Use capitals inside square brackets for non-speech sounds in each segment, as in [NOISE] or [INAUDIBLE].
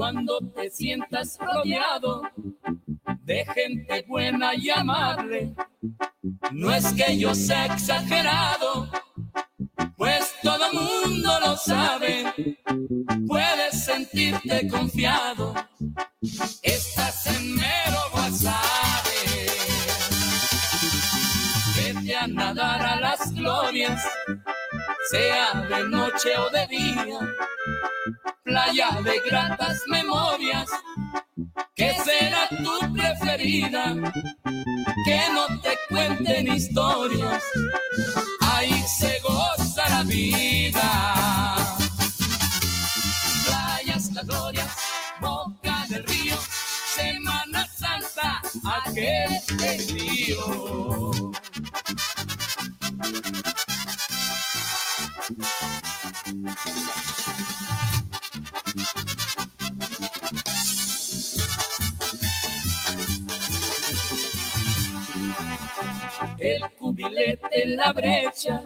Cuando te sientas rodeado de gente buena y amable, no es que yo sea exagerado, pues todo mundo lo sabe. Puedes sentirte confiado, estás en mero wasabi. Nadar a las glorias, sea de noche o de día playa de gratas memorias, que será tu preferida, que no te cuenten historias, ahí se goza la vida. Playas, las glorias, boca del río, Semana Santa, aquel río. El cubilete en la brecha,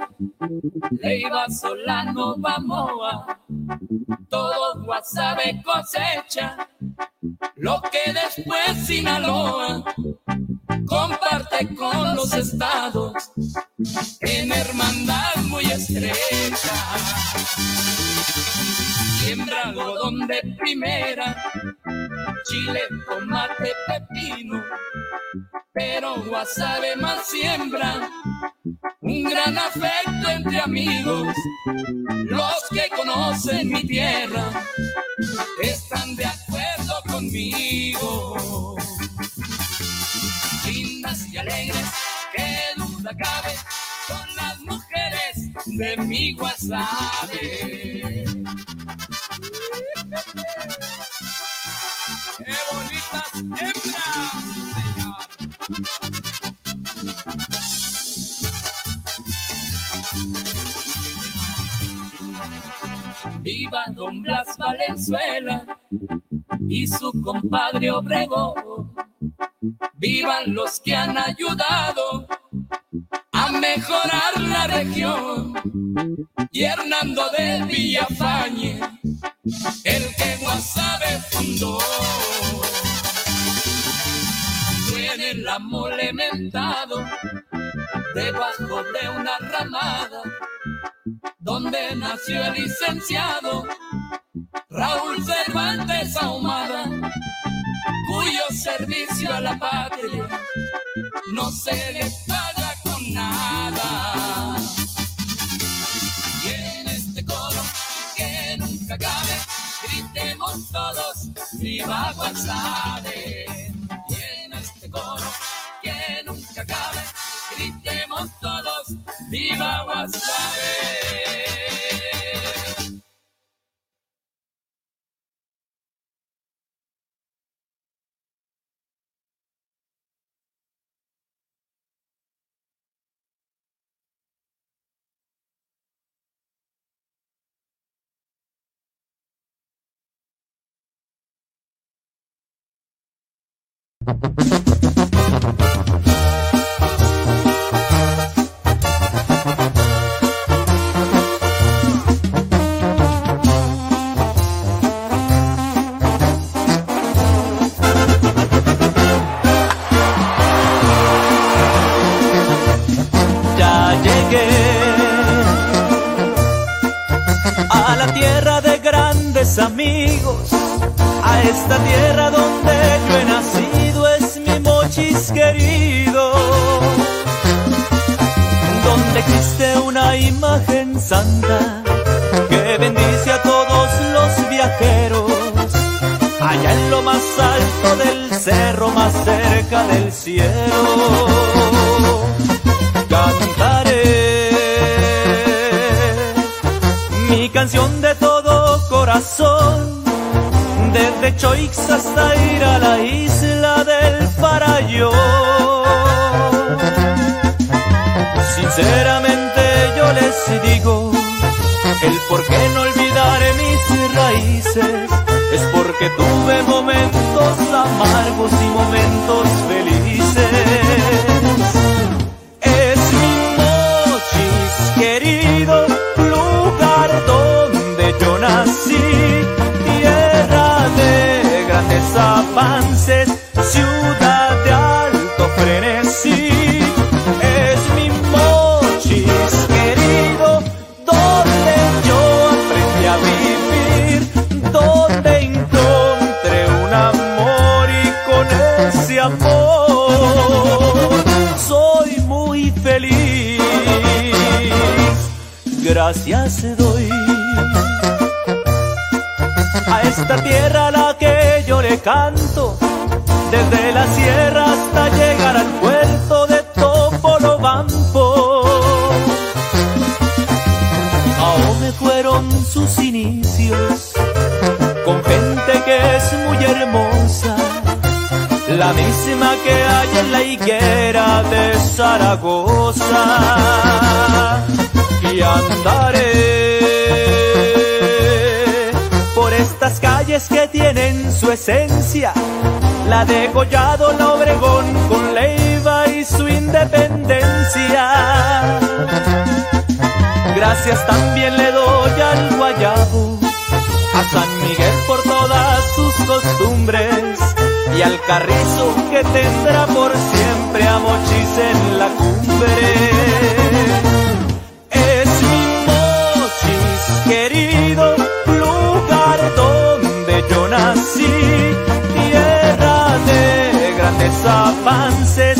Leiva Solano Bamoa, todo Guasave cosecha, lo que después Sinaloa comparte con los estados en hermandad muy estrecha. Siembra algodón de primera, chile, tomate, pepino pero Guasave más siembra un gran afecto entre amigos. Los que conocen mi tierra están de acuerdo conmigo. Y alegres, que duda cabe, son las mujeres de mi Guasave. ¡Qué bonitas hembras! Viva Don Blas Valenzuela y su compadre Obrego. Vivan los que han ayudado a mejorar la región. Y Hernando de Villafañe, el que Guasave fundó tiene la mole mentado debajo de una ramada donde nació el licenciado Raúl Cervantes Ahumada, cuyo servicio a la patria no se le paga con nada. Y en este coro que nunca cabe, gritemos todos, viva Guasave. Y en este coro que nunca acabe, gritemos todos, viva Guasave. Amigos a esta tierra donde yo mi querido. Donde existe una imagen santa que bendice a todos los viajeros. Allá en lo más alto del cerro, más cerca del cielo. Cantaré mi canción de todo corazón desde Choix hasta ir a la isla del Parayo. Sinceramente yo les digo, el por qué no olvidar mis raíces es porque tuve momentos amargos y momentos felices. Gracias doy a esta tierra a la que yo le canto, desde la sierra hasta llegar al puerto de Topolobampo. Aún fueron sus inicios, con gente que es muy hermosa, la misma que hay en la higuera de Zaragoza. Y andaré por estas calles que tienen su esencia. La de Collado, la Obregón, con Leiva y su independencia. Gracias también le doy al Guayabo, a San Miguel por todas sus costumbres y al Carrizo que tendrá por siempre a Mochis en la cumbre. Nací, tierra de grandes avances,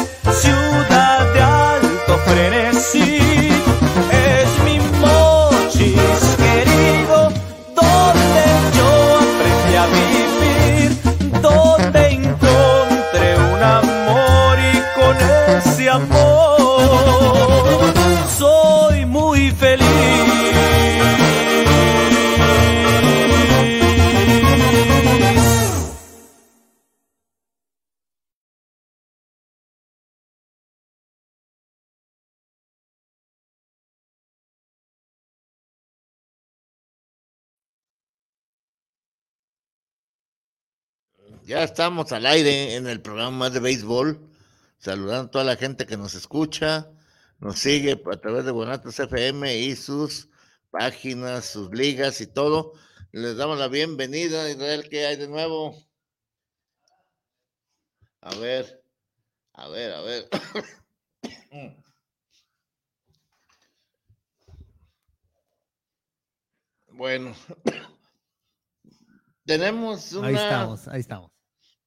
Ya estamos al aire en el programa de béisbol, saludando a toda la gente que nos escucha, nos sigue a través de Bonatos FM y sus páginas, sus ligas y todo. Les damos la bienvenida, Israel, ¿qué hay de nuevo? A ver, a ver, a ver. [COUGHS] Bueno, [COUGHS] tenemos una. Ahí estamos, ahí estamos.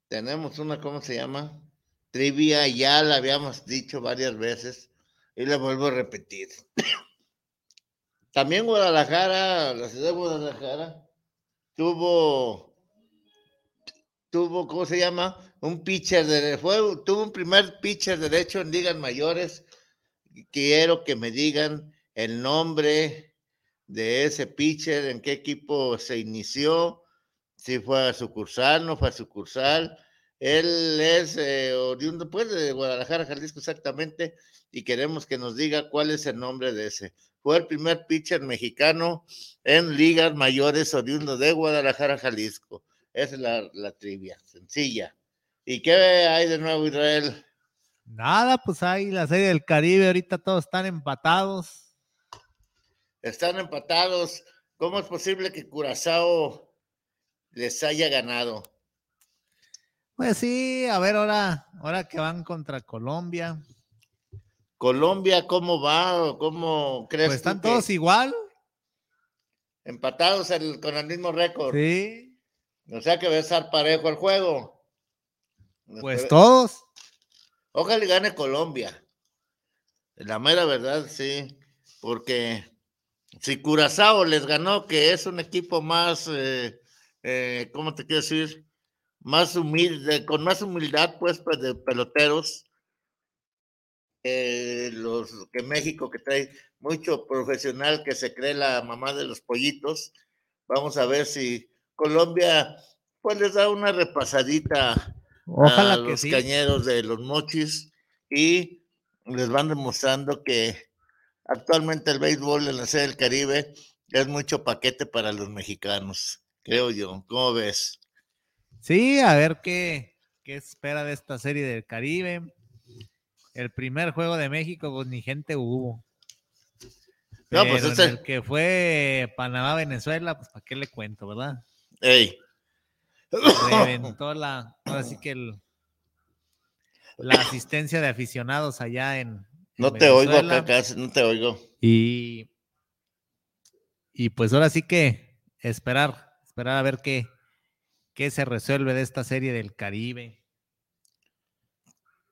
Tenemos una, ¿cómo se llama? Trivia, ya la habíamos dicho varias veces y la vuelvo a repetir. [COUGHS] También Guadalajara, la ciudad de Guadalajara, tuvo, tuvo, ¿cómo se llama? Un pitcher de, fue, tuvo un primer pitcher derecho en ligas mayores. Quiero que me digan el nombre de ese pitcher, en qué equipo se inició, si fue a sucursal, no fue a sucursal. Él es eh, oriundo, pues, de Guadalajara, Jalisco, exactamente, y queremos que nos diga cuál es el nombre de ese. Fue el primer pitcher mexicano en ligas mayores oriundo de Guadalajara, Jalisco. Esa es la, la trivia, sencilla. ¿Y qué hay de nuevo, Israel? Nada, pues hay la serie del Caribe, ahorita todos están empatados. Están empatados. ¿Cómo es posible que Curazao les haya ganado? Pues sí, a ver ahora, ahora que van contra Colombia. Colombia, ¿cómo va? ¿Cómo crees? Pues están tú que- todos igual. empatados el- con el mismo récord. Sí, O sea que va a estar parejo el juego. pues todos. Ojalá y gane Colombia. La mera verdad, sí. Porque si Curazao les ganó, que es un equipo más, eh, eh, ¿cómo te quiero decir? Más humilde, con más humildad, pues, pues de peloteros. eh, los que México, que trae mucho profesional que se cree la mamá de los pollitos. Vamos a ver si Colombia, pues les da una repasadita Ojalá a que los sí. cañeros de los mochis y les van demostrando que actualmente el béisbol en la sede del Caribe es mucho paquete para los mexicanos, creo yo. ¿Cómo ves? Sí, a ver qué, qué espera de esta serie del Caribe. El primer juego de México, pues ni gente hubo. No, Pero pues en este- el que fue Panamá-Venezuela, pues para qué le cuento, ¿verdad? Ey. Reventó la, [COUGHS] ahora sí que el- la asistencia de aficionados allá en. en No te oigo Venezuela. acá, no te oigo. Y, y pues ahora sí que esperar, esperar a ver qué, qué se resuelve de esta serie del Caribe.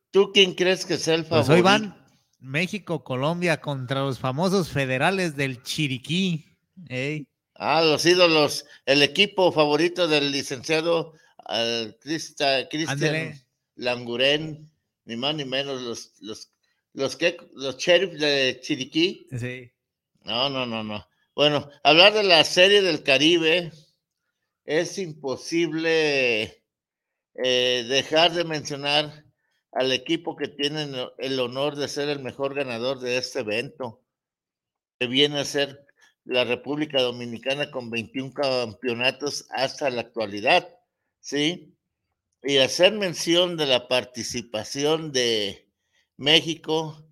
¿Tú quién crees que sea el Pues favorito? hoy van México, Colombia contra los famosos federales del Chiriquí. Ah, los ídolos, el equipo favorito del licenciado Cristian. Languren, ni más ni menos, los, los, los que, los sheriffs de Chiriquí. sí. No, no, no, no. Bueno, hablar de la serie del Caribe es imposible eh, dejar de mencionar al equipo que tiene el honor de ser el mejor ganador de este evento, que viene a ser la República Dominicana con 21 campeonatos hasta la actualidad, ¿sí? Y hacer mención de la participación de México,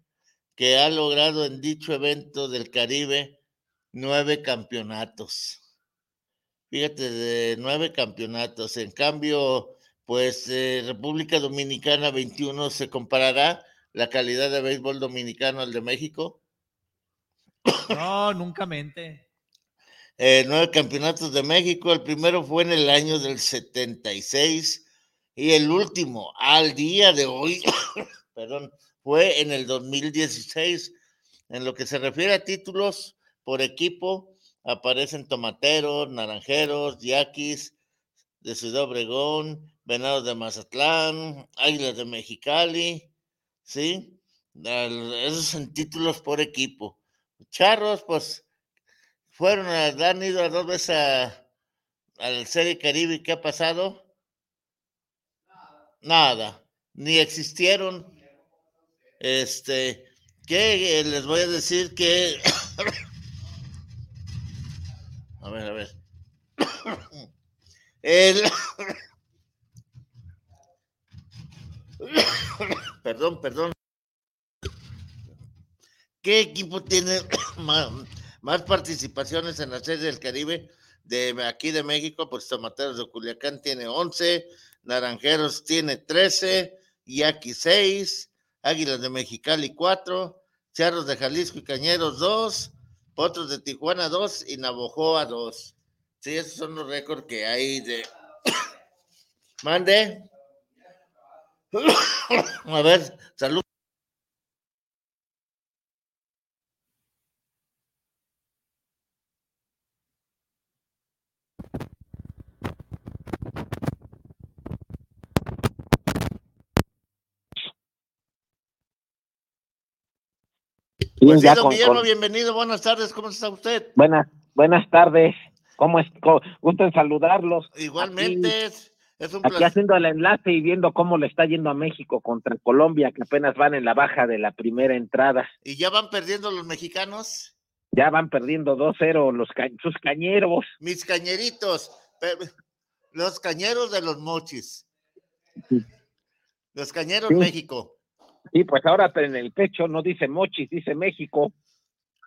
que ha logrado en dicho evento del Caribe nueve campeonatos. Fíjate, de nueve campeonatos. En cambio, pues eh, República Dominicana 21 se comparará la calidad de béisbol dominicano al de México. No, nunca mente. Eh, nueve campeonatos de México. El primero fue en el año del 76 y el último al día de hoy, [COUGHS] perdón, fue en el 2016. En lo que se refiere a títulos por equipo, aparecen Tomateros, Naranjeros, Yaquis de Ciudad Obregón, Venados de Mazatlán, Águilas de Mexicali, ¿sí? Esos son títulos por equipo. Charros, pues, fueron a, han ido a dos veces a, al Serie Caribe. ¿Qué ha pasado? Nada. Ni existieron. Este, que eh, les voy a decir que. Ver, a ver. El. perdón, perdón. ¿Qué equipo tiene más, más participaciones en la Serie del Caribe? De aquí de México, pues Tomateros de Culiacán tiene 11, Naranjeros tiene 13, Yaqui 6, Águilas de Mexicali 4, Charros de Jalisco y Cañeros 2, Potros de Tijuana 2 y Navojoa 2. Sí, esos son los récords que hay de... [COUGHS] Mande. [COUGHS] A ver, salud. Pues sí, ya don con- Guillermo, con- bienvenido, buenas tardes, ¿cómo está usted? Buenas, buenas tardes. ¿Cómo es? Gusto en saludarlos. Igualmente, es, es un Aquí placer. haciendo el enlace y viendo cómo le está yendo a México contra Colombia, que apenas van en la baja de la primera entrada. ¿Y ya van perdiendo los mexicanos? Ya van perdiendo 2-0 los ca- sus cañeros. Mis cañeritos, los cañeros de los mochis. Los cañeros Sí. México. Y pues ahora en el pecho no dice Mochis, dice México.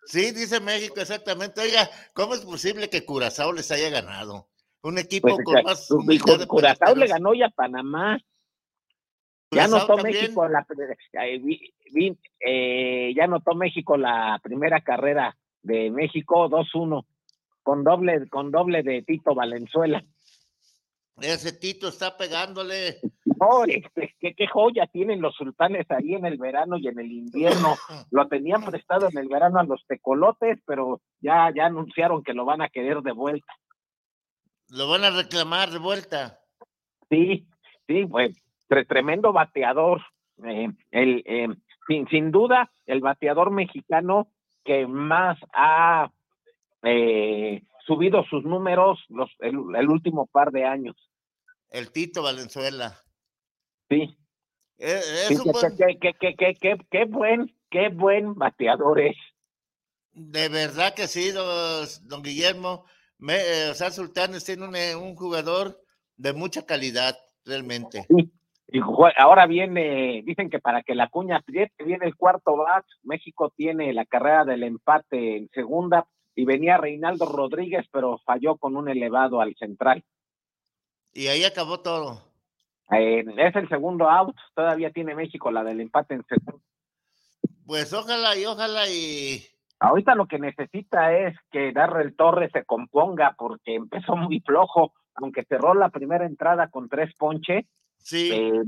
Sí, dice México, exactamente. Oiga, ¿cómo es posible que Curazao les haya ganado? Un equipo Pues con más Curazao le ganó ya a Panamá. Ya también. México la eh, eh, ya México la primera carrera de México 2-1. con doble, con doble de Tito Valenzuela. Ese Tito está pegándole. No, este, qué, qué joya tienen los sultanes ahí en el verano y en el invierno. [LAUGHS] Lo tenían prestado en el verano a los tecolotes, pero ya, ya anunciaron que lo van a querer de vuelta. Lo van a reclamar de vuelta. Sí, sí, pues tre- tremendo bateador. Eh, el, eh, sin, sin duda, el bateador mexicano que más ha eh, subido sus números los, el, el último par de años. El Tito Valenzuela. Sí, Es, es sí, un que- buen- que- que- que- que- que- qué buen, qué buen bateador es. de verdad que sí, don, don Guillermo. Me, eh, o sea, Sultanes tiene un, eh, un jugador de mucha calidad, realmente. Y ahora viene, dicen que para que la cuña apriete, viene el cuarto bat, México tiene la carrera del empate en segunda y venía Reinaldo Rodríguez, pero falló con un elevado al central. Y ahí acabó todo. Eh, es el segundo out, todavía tiene México la del empate en segunda. Pues ojalá y ojalá y Ahorita lo que necesita es que Darrell Torres se componga porque empezó muy flojo, aunque cerró la primera entrada con tres ponches, sí, eh,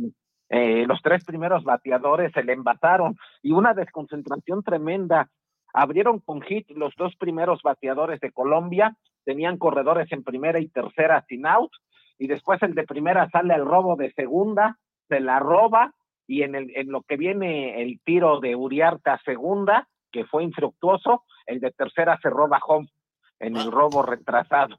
eh, los tres primeros bateadores se le embataron y una desconcentración tremenda. Abrieron con hit los dos primeros bateadores de Colombia, tenían corredores en primera y tercera sin out, y después el de primera sale al robo de segunda, se la roba, y en, el, en lo que viene el tiro de Uriarte a segunda, que fue infructuoso, el de tercera se roba home en el robo retrasado.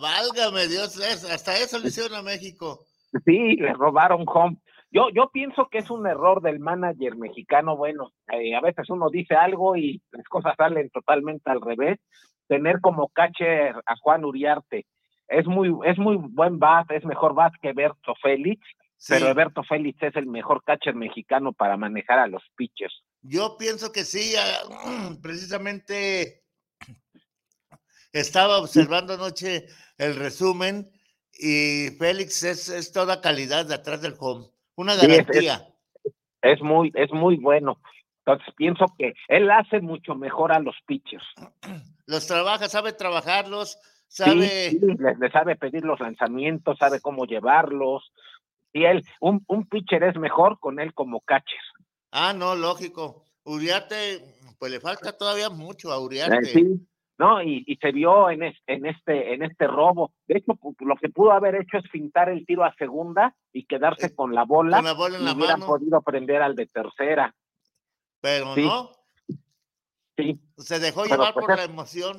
válgame Dios, hasta eso le hicieron a México. Sí, le robaron home. Yo, yo pienso que es un error del manager mexicano. Bueno, eh, a veces uno dice algo y las cosas salen totalmente al revés. Tener como catcher a Juan Uriarte es muy, es muy buen bat, es mejor bat que Berto Félix, Sí, pero Berto Félix es el mejor catcher mexicano para manejar a los pitchers. yo pienso que sí, ah, [CLEARS THROAT] precisamente estaba observando anoche el resumen y Félix es, es toda calidad de atrás del home, una Sí, es- es- garantía. Es muy, es muy bueno. Entonces pienso que él hace mucho mejor a los pitchers. [CLEARS THROAT] Los trabaja, sabe trabajarlos, sabe, sí, le, le sabe pedir los lanzamientos, sabe cómo llevarlos. Y él, un, un pitcher es mejor con él como catcher. ah, no, lógico. Uriarte, pues le falta todavía mucho a Eh, Uriarte. sí, ¿no? Y, y se vio en, es- en, este, en este robo. De hecho, lo que pudo haber hecho es fintar el tiro a segunda y quedarse con la bola. Eh, Con la bola en y la hubieran mano, podido prender al de tercera. pero sí. no, Sí, se dejó Pero, llevar pues, por es- la emoción.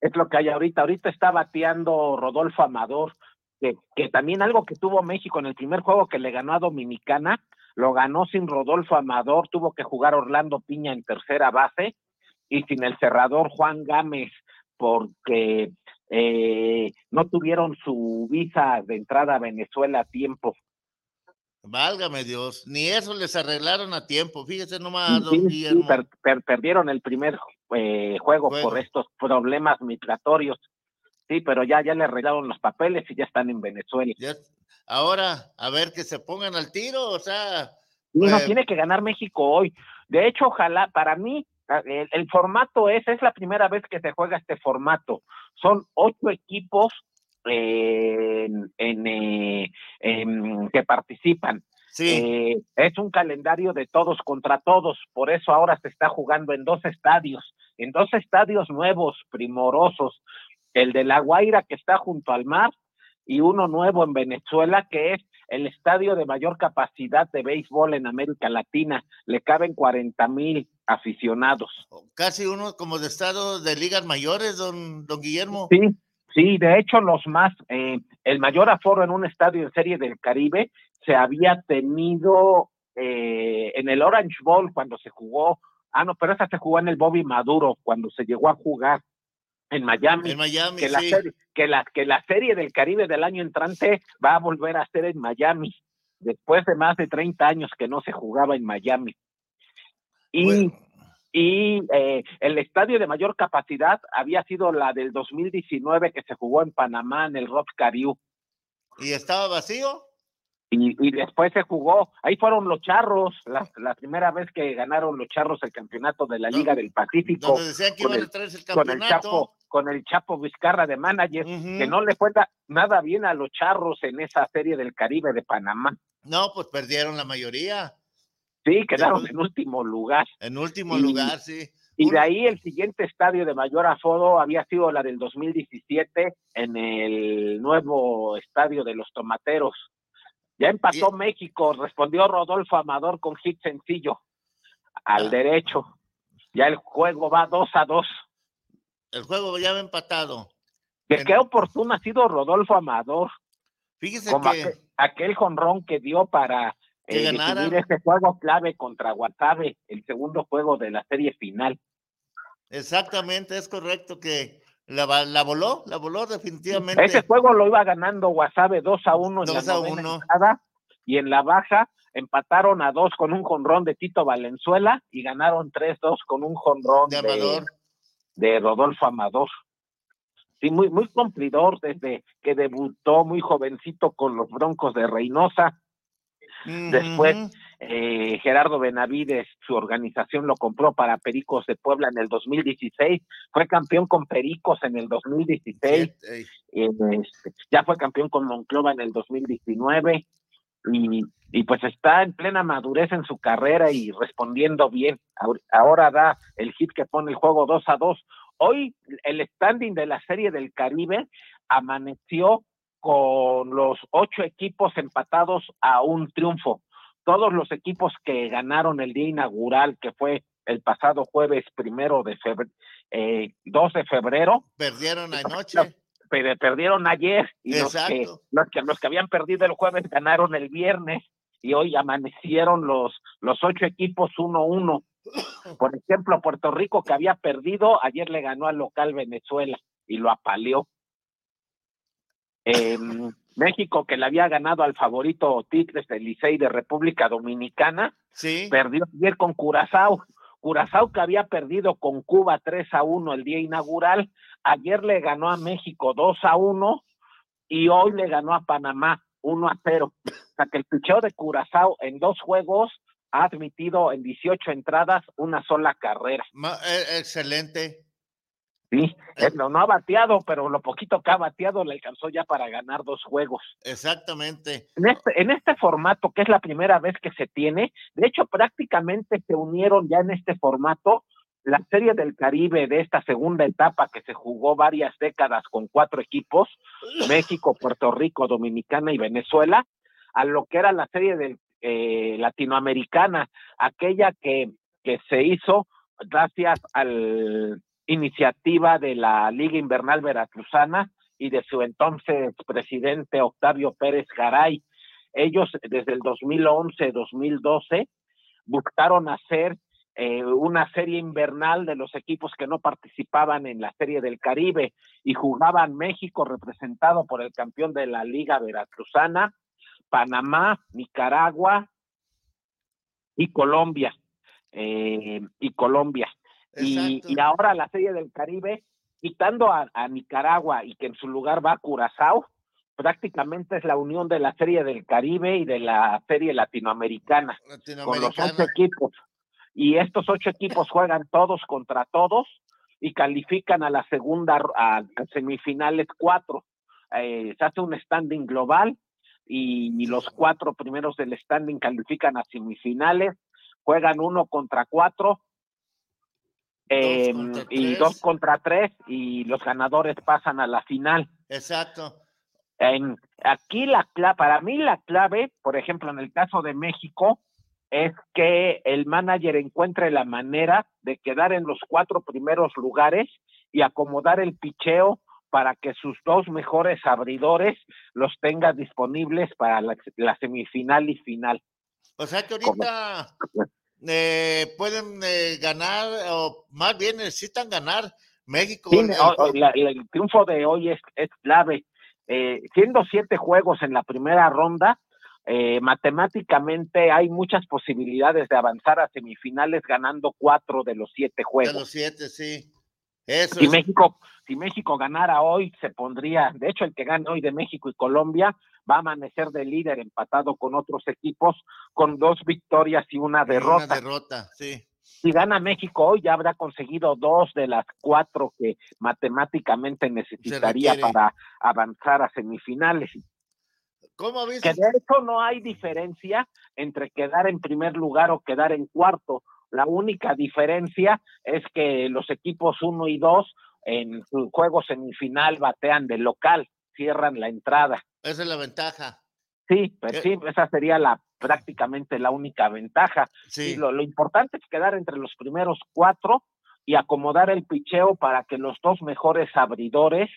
Es lo que hay ahorita. Ahorita está bateando Rodolfo Amador, que, que también algo que tuvo México en el primer juego que le ganó a Dominicana, lo ganó sin Rodolfo Amador, tuvo que jugar Orlando Piña en tercera base y sin el cerrador Juan Gámez, porque eh, no tuvieron su visa de entrada a Venezuela a tiempo. Válgame Dios, ni eso les arreglaron a tiempo. Fíjese nomás, don Sí, sí, per- per- perdieron el primer eh, juego Juego. por estos problemas migratorios. Sí, pero ya, ya le arreglaron los papeles y ya están en Venezuela. Ya- ahora, a ver que se pongan al tiro, o sea, no Pues- tiene que ganar México hoy. De hecho, ojalá, para mí, a- el, el formato es, es la primera vez que se juega este formato. Son ocho equipos en, en, eh, en- que participan. sí, Eh, es un calendario de todos contra todos, por eso ahora se está jugando en dos estadios, en dos estadios nuevos, primorosos, el de La Guaira que está junto al mar y uno nuevo en Venezuela que es el estadio de mayor capacidad de béisbol en América Latina, le caben 40 mil aficionados. casi uno como de estado de ligas mayores, don, don Guillermo. Sí, sí, de hecho los más, eh, el mayor aforo en un estadio en Serie del Caribe se había tenido eh, en el Orange Bowl cuando se jugó, ah no, pero esa se jugó en el Bobby Maduro cuando se llegó a jugar en Miami. En Miami, que la, sí. serie, que, la, que la serie del Caribe del año entrante va a volver a ser en Miami, después de más de 30 años que no se jugaba en Miami. Y Bueno, y eh, el estadio de mayor capacidad había sido la del 2019 que se jugó en Panamá en el Rock Cariú ¿Y estaba vacío? y, y después se jugó, ahí fueron los charros, la, la primera vez que ganaron los charros el campeonato de la No, Liga del Pacífico Donde decían que con iban el- a traerse el con el campeonato. Chapo, con el Chapo Vizcarra de manager, Ujú. que no le fue da- nada bien a los charros en esa serie del Caribe de Panamá. No, pues perdieron la mayoría. Sí, quedaron en último lugar. En último Y- lugar, sí. Y de ahí el siguiente estadio de mayor aforo había sido la del 2017 en el nuevo estadio de los Tomateros. Ya empató Y- México, respondió Rodolfo Amador con hit sencillo al Ah. derecho. Ya el juego va 2 a 2. El juego ya va empatado. En- qué oportuno ha sido Rodolfo Amador, Fíjese como que aquel jonrón que dio para Que eh, ganaran. ese juego clave contra Guasave, el segundo juego de la serie final. exactamente es correcto que la, la voló, la voló definitivamente. Ese juego lo iba ganando Guasave 2 a 1 en 2 la a novena 1. entrada, y en la baja empataron a 2 con un jonrón de Tito Valenzuela y ganaron 3-2 con un jonrón de de, de Rodolfo Amador. Sí, muy, muy cumplidor desde que debutó muy jovencito con los Broncos de Reynosa. Después, eh, Gerardo Benavides, su organización lo compró para Pericos de Puebla en el 2016. Fue campeón con Pericos en el 2016. Sí, eh, eh, este, ya fue campeón con Monclova en el 2019 y, y pues está en plena madurez en su carrera y respondiendo bien. Ahor- Ahora da el hit que pone el juego 2 a 2. Hoy el standing de la Serie del Caribe amaneció con los ocho equipos empatados a un triunfo. Todos los equipos que ganaron el día inaugural, que fue el pasado jueves primero de febrero, 2 de febrero, perdieron anoche. perdieron ayer y los que, los que los que habían perdido el jueves ganaron el viernes y hoy amanecieron los los ocho equipos 1-1. Por ejemplo, Puerto Rico que había perdido ayer le ganó al local Venezuela y lo apaleó. Em, México que le había ganado al favorito Tigres del Licey de República Dominicana Sí, perdió ayer con Curazao. Curazao que había perdido con Cuba 3 a 1 el día inaugural, ayer le ganó a México 2 a 1 y hoy le ganó a Panamá 1 a 0. O sea que el picheo de Curazao en dos juegos ha admitido en 18 entradas una sola carrera. ma- eh, excelente. Sí, Eh, no, no ha bateado, pero lo poquito que ha bateado le alcanzó ya para ganar dos juegos. Exactamente. En este, en este formato, que es la primera vez que se tiene, de hecho prácticamente se unieron ya en este formato la Serie del Caribe de esta segunda etapa que se jugó varias décadas con cuatro equipos, [LAUGHS] México, Puerto Rico, Dominicana y Venezuela, a lo que era la Serie del eh, Latinoamericana, aquella que, que se hizo gracias al iniciativa de la Liga Invernal Veracruzana y de su entonces presidente Octavio Pérez Garay. Ellos desde el 2011-2012 buscaron hacer eh, una serie invernal de los equipos que no participaban en la Serie del Caribe y jugaban México representado por el campeón de la Liga Veracruzana, Panamá, Nicaragua y Colombia. eh, y Colombia. Y, ahora la Serie del Caribe, quitando a, a Nicaragua y que en su lugar va Curazao, prácticamente es la unión de la Serie del Caribe y de la Serie Latinoamericana, con los ocho equipos. Y estos ocho equipos juegan todos contra todos y califican a la segunda, a, a semifinales cuatro. Eh, se hace un standing global y, y los cuatro primeros del standing califican a semifinales, juegan uno contra cuatro eh, contra y tres. dos contra tres y los ganadores pasan a la final. Exacto. En, aquí la clave, para mí la clave, por ejemplo, en el caso de México, es que el manager encuentre la manera de quedar en los cuatro primeros lugares y acomodar el picheo para que sus dos mejores abridores los tenga disponibles para la, la semifinal y final. O sea que ahorita eh, pueden eh, ganar, o más bien necesitan ganar México. Sí, el- el o- o juego. la- la- el triunfo de hoy es, es clave. Eh, siendo siete juegos en la primera ronda, eh, matemáticamente hay muchas posibilidades de avanzar a semifinales ganando cuatro de los siete de juegos. los siete, sí. Eso Si es. México, si México ganara hoy, se pondría, de hecho, el que gane hoy de México y Colombia va a amanecer de líder empatado con otros equipos con dos victorias y una derrota. Una derrota, sí. Si gana México hoy, ya habrá conseguido dos de las cuatro que matemáticamente necesitaría para avanzar a semifinales. ¿Cómo Que viste? de hecho no hay diferencia entre quedar en primer lugar o quedar en cuarto. La única diferencia es que los equipos uno y dos en su juego semifinal batean de local, cierran la entrada. Esa es la ventaja. Sí, pero ¿Qué? sí, esa sería la prácticamente la única ventaja. Sí. Y lo, lo importante es quedar entre los primeros cuatro y acomodar el picheo para que los dos mejores abridores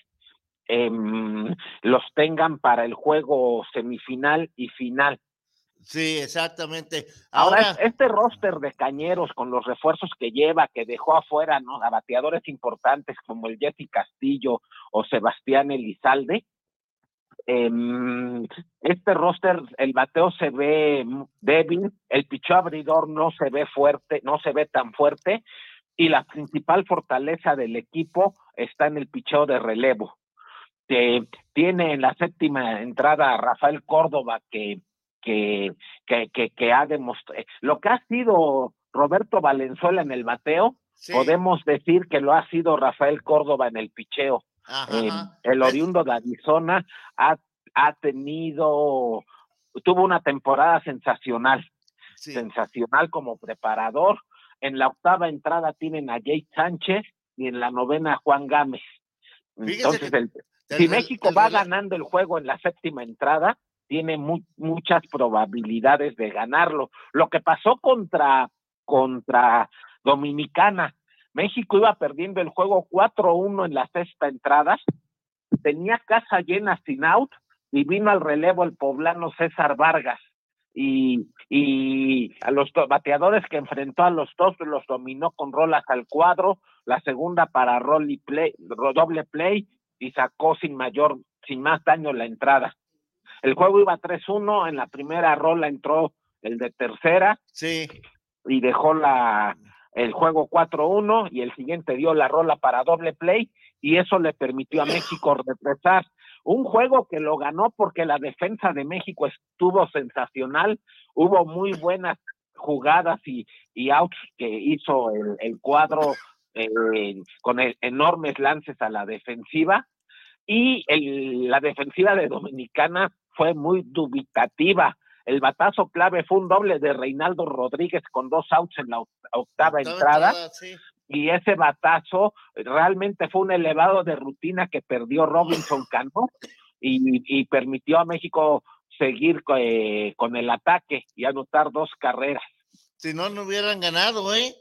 em, los tengan para el juego semifinal y final. Sí, exactamente. Ahora, Ahora, este roster de cañeros con los refuerzos que lleva, que dejó afuera ¿no? a bateadores importantes como el Jesse Castillo o Sebastián Elizalde, em, este roster, el bateo se ve débil, el picheo abridor no se ve fuerte, no se ve tan fuerte, y la principal fortaleza del equipo está en el picheo de relevo. Eh, tiene en la séptima entrada a Rafael Córdoba que que, que, que, que ha demostrado lo que ha sido Roberto Valenzuela en el bateo, sí. podemos decir que lo ha sido Rafael Córdoba en el picheo. Eh, el oriundo de Arizona ha, ha tenido, tuvo una temporada sensacional, sí. sensacional como preparador. En la octava entrada tienen a Jake Sánchez y en la novena a Juan Gámez. Entonces, el, si México va ganando el juego en la séptima entrada, tiene mu- muchas probabilidades de ganarlo. Lo que pasó contra, contra Dominicana, México iba perdiendo el juego 4-1 en la sexta entrada, tenía casa llena sin out y vino al relevo el poblano César Vargas. Y, y a los do- bateadores que enfrentó a los dos los dominó con rolas al cuadro, la segunda para roll y play, doble play y sacó sin mayor, sin más daño la entrada. El juego iba 3-1, en la primera rola entró el de tercera Sí, y dejó la el juego 4-1 y el siguiente dio la rola para doble play y eso le permitió a [LAUGHS] México regresar. Un juego que lo ganó porque la defensa de México estuvo sensacional, hubo muy buenas jugadas y, y outs que hizo el, el cuadro eh, con el- enormes lances a la defensiva y el- la defensiva de Dominicana fue muy dubitativa. El batazo clave fue un doble de Reinaldo Rodríguez con dos outs en la oct- octava entrada sí. y ese batazo realmente fue un elevado de rutina que perdió Robinson [LAUGHS] Cano y, y permitió a México seguir eh, con el ataque y anotar dos carreras. Si no, no hubieran ganado, ¿eh?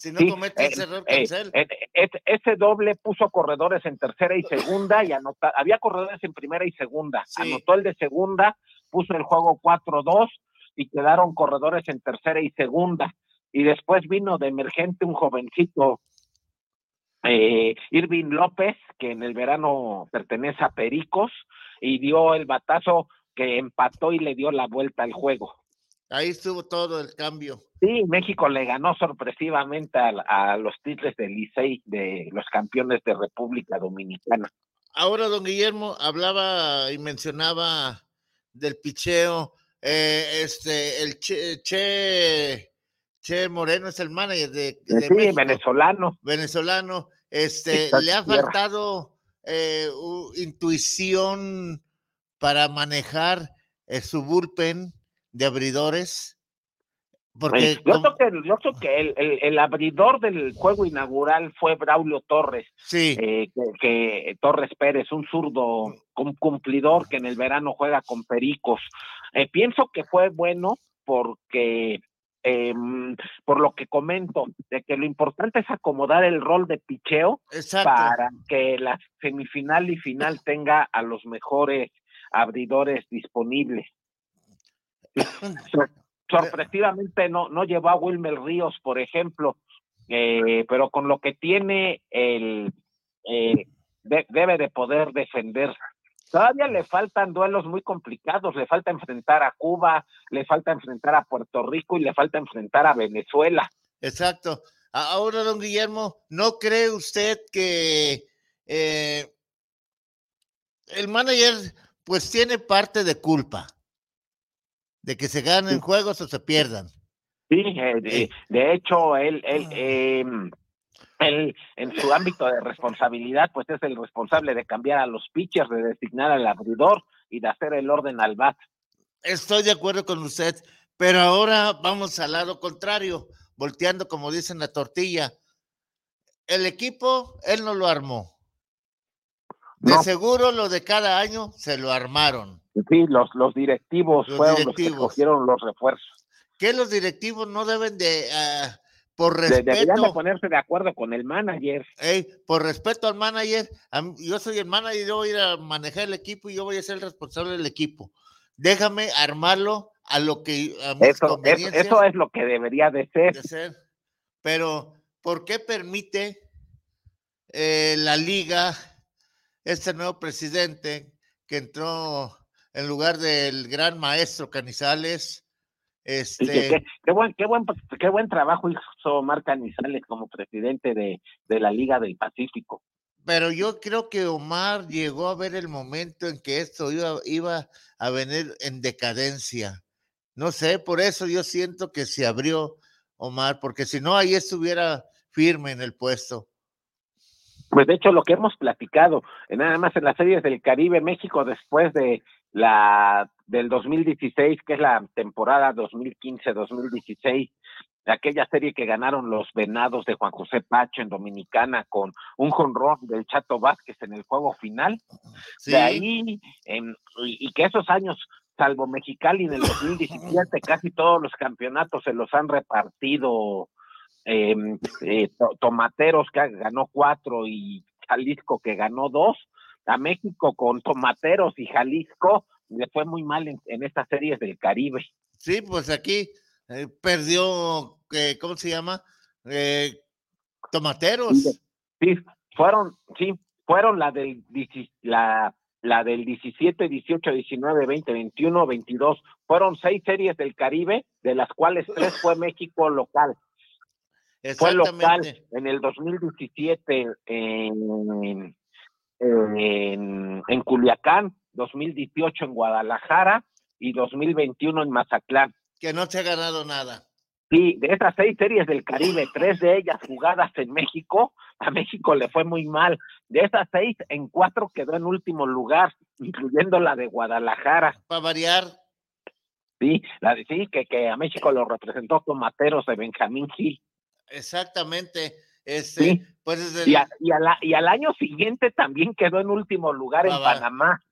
Si no Sí, comete eh, ese error, eh, Cancel. eh, es- ese doble puso corredores en tercera y segunda y anota, había corredores en primera y segunda. Sí. Anotó el de segunda, puso el juego 4-2 y quedaron corredores en tercera y segunda. Y después vino de emergente un jovencito, eh, Irving López, que en el verano pertenece a Pericos, y dio el batazo que empató y le dio la vuelta al juego. Ahí estuvo todo el cambio. Sí, México le ganó sorpresivamente a, a los Tigres del Licey de los campeones de República Dominicana. Ahora, don Guillermo hablaba y mencionaba del picheo. eh, este, el che, che, Che Moreno es el manager de, de sí, México, venezolano. venezolano. Este, le ha tierra. faltado eh, u- intuición para manejar eh, su bullpen de abridores. Porque yo creo que, yo creo que el, el- el abridor del juego inaugural fue Braulio Torres, sí, eh, que, que Torres Pérez, un zurdo cum- cumplidor que en el verano juega con Pericos. Eh, pienso que fue bueno porque, em, por lo que comento, de que lo importante es acomodar el rol de picheo exacto. para que la semifinal y final tenga a los mejores abridores disponibles. Sor- [COUGHS] Sorpresivamente no, no llevó a Wilmer Ríos, por ejemplo, eh, pero con lo que tiene el eh, de- debe de poder defender. Todavía le faltan duelos muy complicados, le falta enfrentar a Cuba, le falta enfrentar a Puerto Rico y le falta enfrentar a Venezuela. Exacto. Ahora, don Guillermo, ¿no cree usted que eh, el manager pues tiene parte de culpa de que se ganen juegos o se pierdan? Sí, eh, de, de hecho, él, él, em, él, en su ámbito de responsabilidad, pues es el responsable de cambiar a los pitchers, de designar al abridor y de hacer el orden al bat. Estoy de acuerdo con usted, pero ahora vamos al lado contrario, volteando como dicen la tortilla. El equipo, él no lo armó. De No. seguro lo de cada año se lo armaron. Sí, los, los directivos Los fueron los que cogieron los refuerzos. Que los directivos no deben de, ah, por De- deberían de respeto, ponerse de acuerdo con el manager. por respeto al manager, yo soy el manager, yo voy a ir a manejar el equipo y yo voy a ser el responsable del equipo. Déjame armarlo a lo que a mis Eso, eso, es lo que debería de ser. de ser. Pero, ¿por qué permite eh, la liga, este nuevo presidente que entró en lugar del gran maestro Canizales? Este, que- qué, buen, qué, buen, qué buen trabajo hizo Marc Canizales como presidente de, de la Liga del Pacífico. pero yo creo que Omar llegó a ver el momento en que esto iba, iba a venir en decadencia. No sé, por eso yo siento que se abrió Omar, porque si no, ahí estuviera firme en el puesto. Pues de hecho lo que hemos platicado, eh, nada más en las series del Caribe, México después de la del 2016, que es la temporada 2015-2016, aquella serie que ganaron los Venados de Juan José Pacho en Dominicana con un jonrón del Chato Vázquez en el juego final. Sí, De ahí, y, que esos años, salvo Mexicali en el 2017, [LAUGHS] casi todos los campeonatos se los han repartido em, eh, to- Tomateros, que ganó cuatro, y Jalisco, que ganó dos. A México con Tomateros y Jalisco le fue muy mal en, en estas series del Caribe. Sí, pues aquí eh, perdió, eh, ¿cómo se llama? Eh, tomateros. Sí, fueron, sí, fueron la del, la, la del 17, 18, 19, 20, 21, 22. Fueron seis series del Caribe, de las cuales tres fue México local. Fue local en el 2017 en, en, en Culiacán, 2018 en Guadalajara y 2021 en Mazatlán. Que no se ha ganado nada. Sí, de esas seis series del Caribe, tres de ellas jugadas en México, a México le fue muy mal. De esas seis, en cuatro quedó en último lugar, incluyendo la de Guadalajara. Para variar, Sí, la de sí, que, que a México lo representó Tomateros de Benjamín Gil. exactamente. Este, Sí. pues Y, a- y, a la- y al año siguiente también quedó en último lugar en Va. Panamá.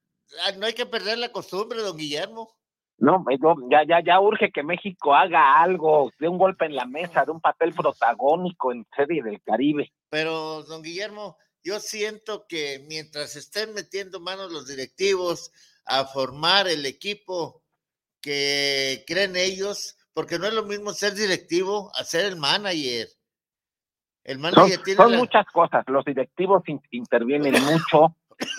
ah, no hay que perder la costumbre, don Guillermo. No, no, ya, ya, ya urge que México haga algo, de un golpe en la mesa, de un papel [LAUGHS] protagónico en serie del Caribe. Pero, don Guillermo, yo siento que mientras estén metiendo manos los directivos a formar el equipo que creen ellos, porque no es lo mismo ser directivo a ser el manager. El Son, manager tiene son la- muchas cosas, los directivos in- intervienen mucho.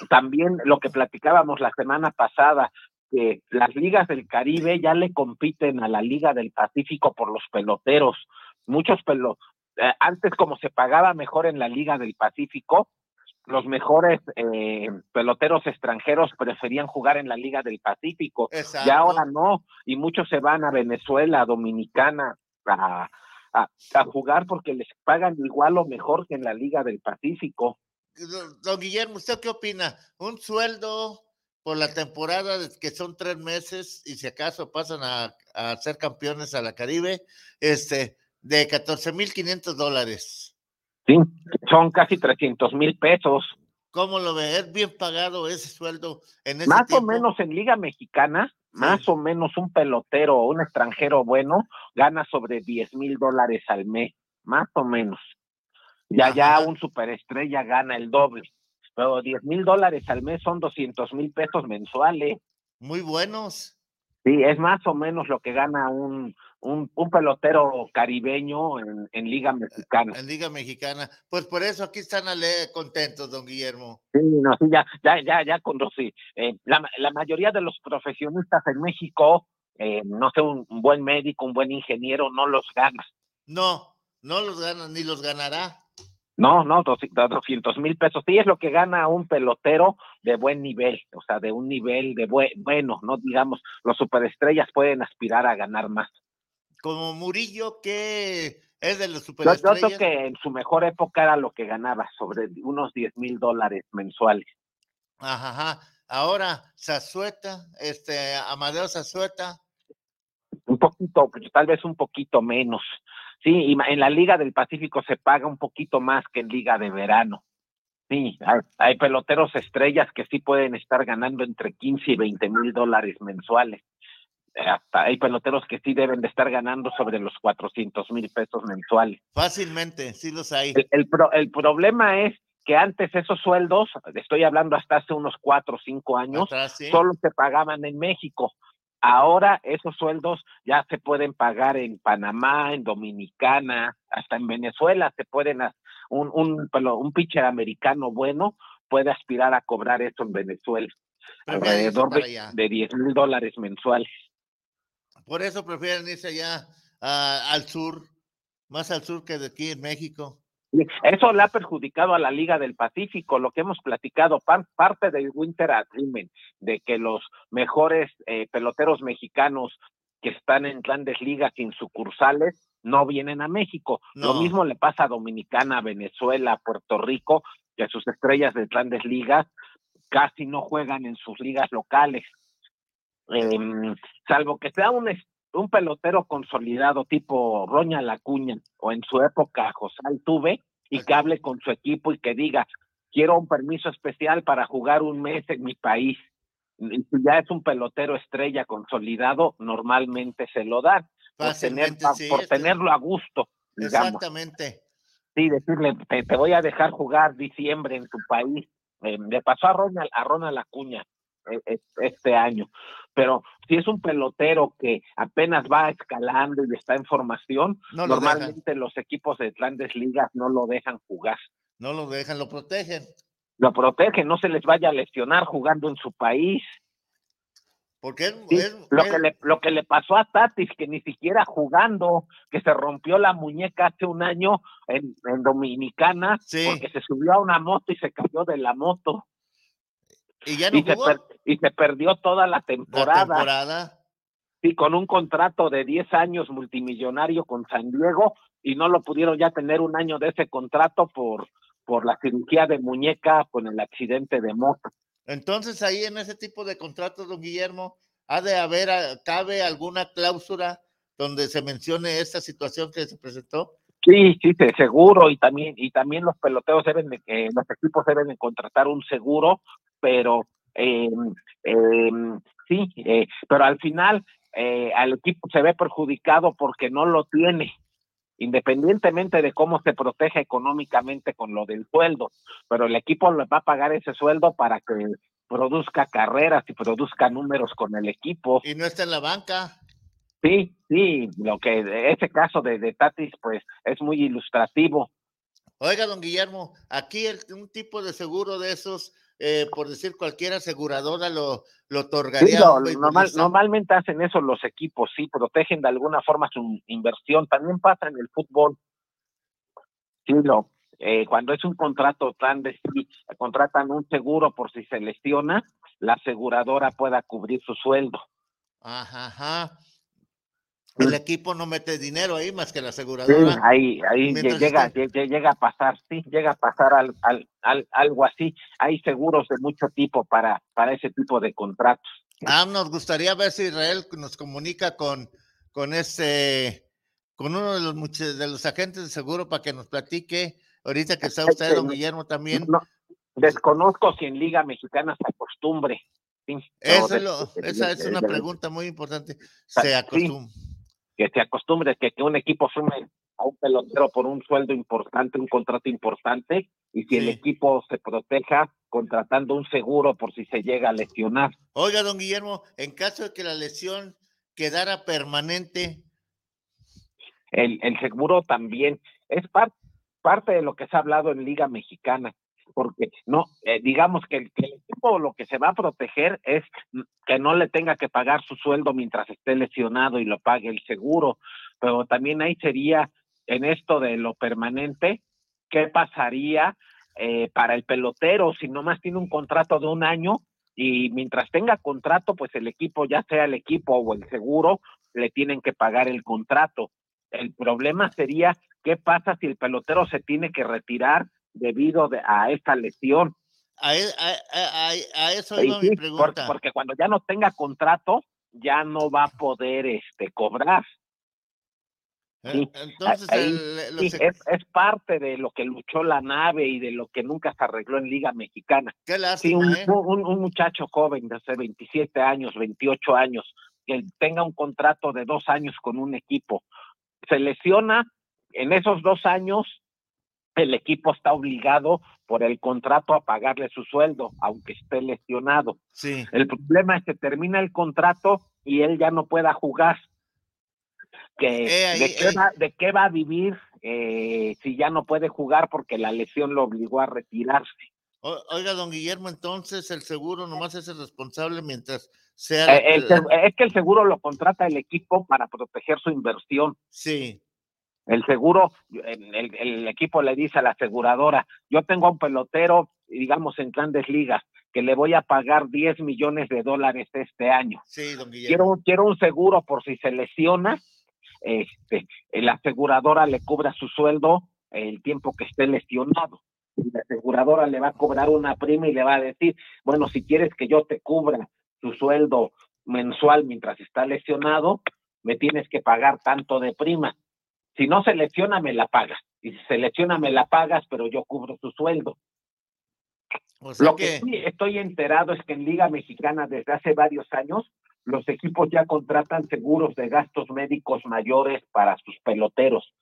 También lo que platicábamos la semana pasada, que las ligas del Caribe ya le compiten a la Liga del Pacífico por los peloteros. Muchos eh, antes como se pagaba mejor en la Liga del Pacífico, los mejores eh, peloteros extranjeros preferían jugar en la Liga del Pacífico. Exacto. Ya ahora no, y muchos se van a Venezuela, Dominicana, a, a, a jugar porque les pagan igual o mejor que en la Liga del Pacífico. Don- Guillermo, ¿usted qué opina? Un sueldo por la temporada que son tres meses y si acaso pasan a, a ser campeones a la Caribe, este, de 14.500 dólares. Sí, son casi 300 mil pesos. ¿Cómo lo ve? ¿Es bien pagado ese sueldo en ese Más o menos en Liga Mexicana, más o menos un pelotero o un extranjero bueno gana sobre 10 mil dólares al mes, más o menos. Ya, ya Ajá. un superestrella gana el doble. Pero 10 mil dólares al mes son 200 mil pesos mensuales. Muy buenos. Sí, es más o menos lo que gana un, un, un pelotero caribeño en, en Liga Mexicana. en Liga Mexicana. Pues por eso aquí están ale- contentos, don Guillermo. Sí, no, sí, ya, ya, ya, ya los, sí, eh, la, la mayoría de los profesionistas en México, eh, no sé, un, un buen médico, un buen ingeniero, no los gana. No, no los gana ni los ganará. No, no, 200 mil pesos. Sí, es lo que gana un pelotero de buen nivel, o sea, de un nivel de buen, bueno, no digamos, los superestrellas pueden aspirar a ganar más. como Murillo, que es de los Yo, yo creo superestrellas. que en su mejor época era lo que ganaba, sobre unos 10 mil dólares mensuales. Ajá, ajá. Ahora, Zazueta, este, Amadeo Zazueta. Un poquito, pues, tal vez un poquito menos. Sí, y en la Liga del Pacífico se paga un poquito más que en Liga de Verano. Sí, hay, hay peloteros estrellas que sí pueden estar ganando entre 15 y 20 mil dólares mensuales. Eh, Hasta hay peloteros que sí deben de estar ganando sobre los 400 mil pesos mensuales. Fácilmente, sí los hay. El, el, pro- el problema es que antes esos sueldos, estoy hablando hasta hace unos cuatro o cinco años, Atrás, sí. solo se pagaban en México. Ahora esos sueldos ya se pueden pagar en Panamá, en Dominicana, hasta en Venezuela se pueden, un, un, pitcher americano bueno puede aspirar a cobrar eso en Venezuela, alrededor de, de 10 mil dólares mensuales. Por eso prefieren irse allá ah, al sur, más al sur que de aquí en México. Eso le ha perjudicado a la Liga del Pacífico, lo que hemos platicado, par- parte del Winter Agreement, de que los mejores eh, peloteros mexicanos que están en grandes ligas sin sucursales no vienen a México. Lo mismo le pasa a Dominicana, Venezuela, Puerto Rico, que sus estrellas de grandes ligas casi no juegan en sus ligas locales. Em, salvo que sea un, un pelotero consolidado tipo Roña Lacuña o en su época José Altuve y que hable con su equipo y que diga quiero un permiso especial para jugar un mes en mi país. Y si ya es un pelotero estrella consolidado, normalmente se lo dan por, tener, sí. por este- tenerlo a gusto, digamos. Exactamente. Sí, decirle, te, te voy a dejar jugar diciembre en tu país. Eh, le pasó a Ronald, a Ronald Acuña este año. Pero si es un pelotero que apenas va escalando y está en formación, No lo dejan. normalmente los equipos de grandes ligas no lo dejan jugar. No lo dejan, lo protegen. Lo protegen, no se les vaya a lesionar jugando en su país. Porque Sí, lo, que le, lo que le pasó a Tatis, que ni siquiera jugando, que se rompió la muñeca hace un año en, en Dominicana, Sí. porque se subió a una moto y se cayó de la moto. y ya no y, se per- y se perdió toda la la temporada. temporada. Sí, con un contrato de 10 años multimillonario con San Diego y no lo pudieron ya tener un año de ese contrato por, por la cirugía de muñeca con el accidente de moto. Entonces ahí en ese tipo de contratos, don Guillermo, ha de haber, ah, cabe alguna cláusula donde se mencione esta situación que se presentó. Sí, sí, seguro y también y también los peloteros deben de, eh, los equipos deben de contratar un seguro, pero eh, eh, sí, eh, pero al final eh, al equipo se ve perjudicado porque no lo tiene, independientemente de cómo se protege económicamente con lo del sueldo, pero el equipo le va a pagar ese sueldo para que produzca carreras y produzca números con el equipo. Y no está en la banca. Sí, sí, lo que ese caso de, de Tatis pues es muy ilustrativo. Oiga, don Guillermo, aquí el- un tipo de seguro de esos, eh, por decir cualquier aseguradora, lo, lo Sí, otorgaría. a un normal- normalmente hacen eso los equipos, sí, protegen de alguna forma su inversión. También pasa en el fútbol. Sí, lo, eh, cuando es un contrato tan de sí, contratan un seguro por si se lesiona, la aseguradora pueda cubrir su sueldo. Ajá, ajá. El equipo no mete dinero ahí más que la Sí, aseguradora. ahí, ahí llega, lle- llega a pasar, sí, llega a pasar al, al, al- algo así. Hay seguros de mucho tipo para, para ese tipo de contratos. Ah, nos gustaría ver si Israel nos comunica con, con este, con uno de los de los agentes de seguro para que nos platique. Ahorita que está usted, don Este, Guillermo, también. No, desconozco si en Liga Mexicana se acostumbre. sí, Eso es lo- esa es una pregunta muy importante. Ah, Se sí. Que se acostumbre, que, que un equipo sume a un pelotero por un sueldo importante, un contrato importante, y si el equipo se proteja contratando un seguro por si se llega a lesionar. Oiga, don Guillermo, en caso de que la lesión quedara permanente, El, el seguro también es par- parte de lo que se ha hablado en Liga Mexicana, porque no, eh, digamos que el, que el lo que se va a proteger es que no le tenga que pagar su sueldo mientras esté lesionado y lo pague el seguro, pero también ahí sería en esto de lo permanente, ¿qué pasaría eh, para el pelotero si nomás tiene un contrato de un año? Y mientras tenga contrato, pues el equipo, ya sea el equipo o el seguro, le tienen que pagar el contrato. El problema sería qué pasa si el pelotero se tiene que retirar debido de- a esta lesión. A, e- a- a- a- a eso iba sí, mi pregunta. porque cuando ya no tenga contrato, ya no va a poder este cobrar. Eh, sí, Entonces, ahí, el- los Sí, ex- es, es parte de lo que luchó la nave y de lo que nunca se arregló en Liga Mexicana. qué Sí, lástima, un, ¿eh? un, un muchacho joven de hace 27 años, 28 años, que tenga un contrato de dos años con un equipo, se lesiona, en esos dos años el equipo está obligado por el contrato a pagarle su sueldo, aunque esté lesionado. Sí. El problema es que termina el contrato y él ya no pueda jugar. Que, Eh, ahí, ¿de, qué eh. va, ¿De qué va a vivir eh, si ya no puede jugar porque la lesión lo obligó a retirarse? O- Oiga, don Guillermo, entonces el seguro nomás es el responsable mientras sea. El es que el seguro lo contrata el equipo para proteger su inversión. sí, El seguro, el, equipo le dice a la aseguradora, yo tengo a un pelotero, digamos, en grandes ligas, que le voy a pagar 10 millones de dólares este año. sí, don Guillermo. Quiero, un- quiero un seguro por si se lesiona, este, la aseguradora le cubra su sueldo el tiempo que esté lesionado. Y la aseguradora le va a cobrar una prima y le va a decir, bueno, si quieres que yo te cubra tu sueldo mensual mientras está lesionado, me tienes que pagar tanto de prima. Si no se lesiona, me la pagas. Y si se lesiona, me la pagas, pero yo cubro tu sueldo. O sea Lo que que, sí estoy enterado es que en Liga Mexicana desde hace varios años los equipos ya contratan seguros de gastos médicos mayores para sus peloteros.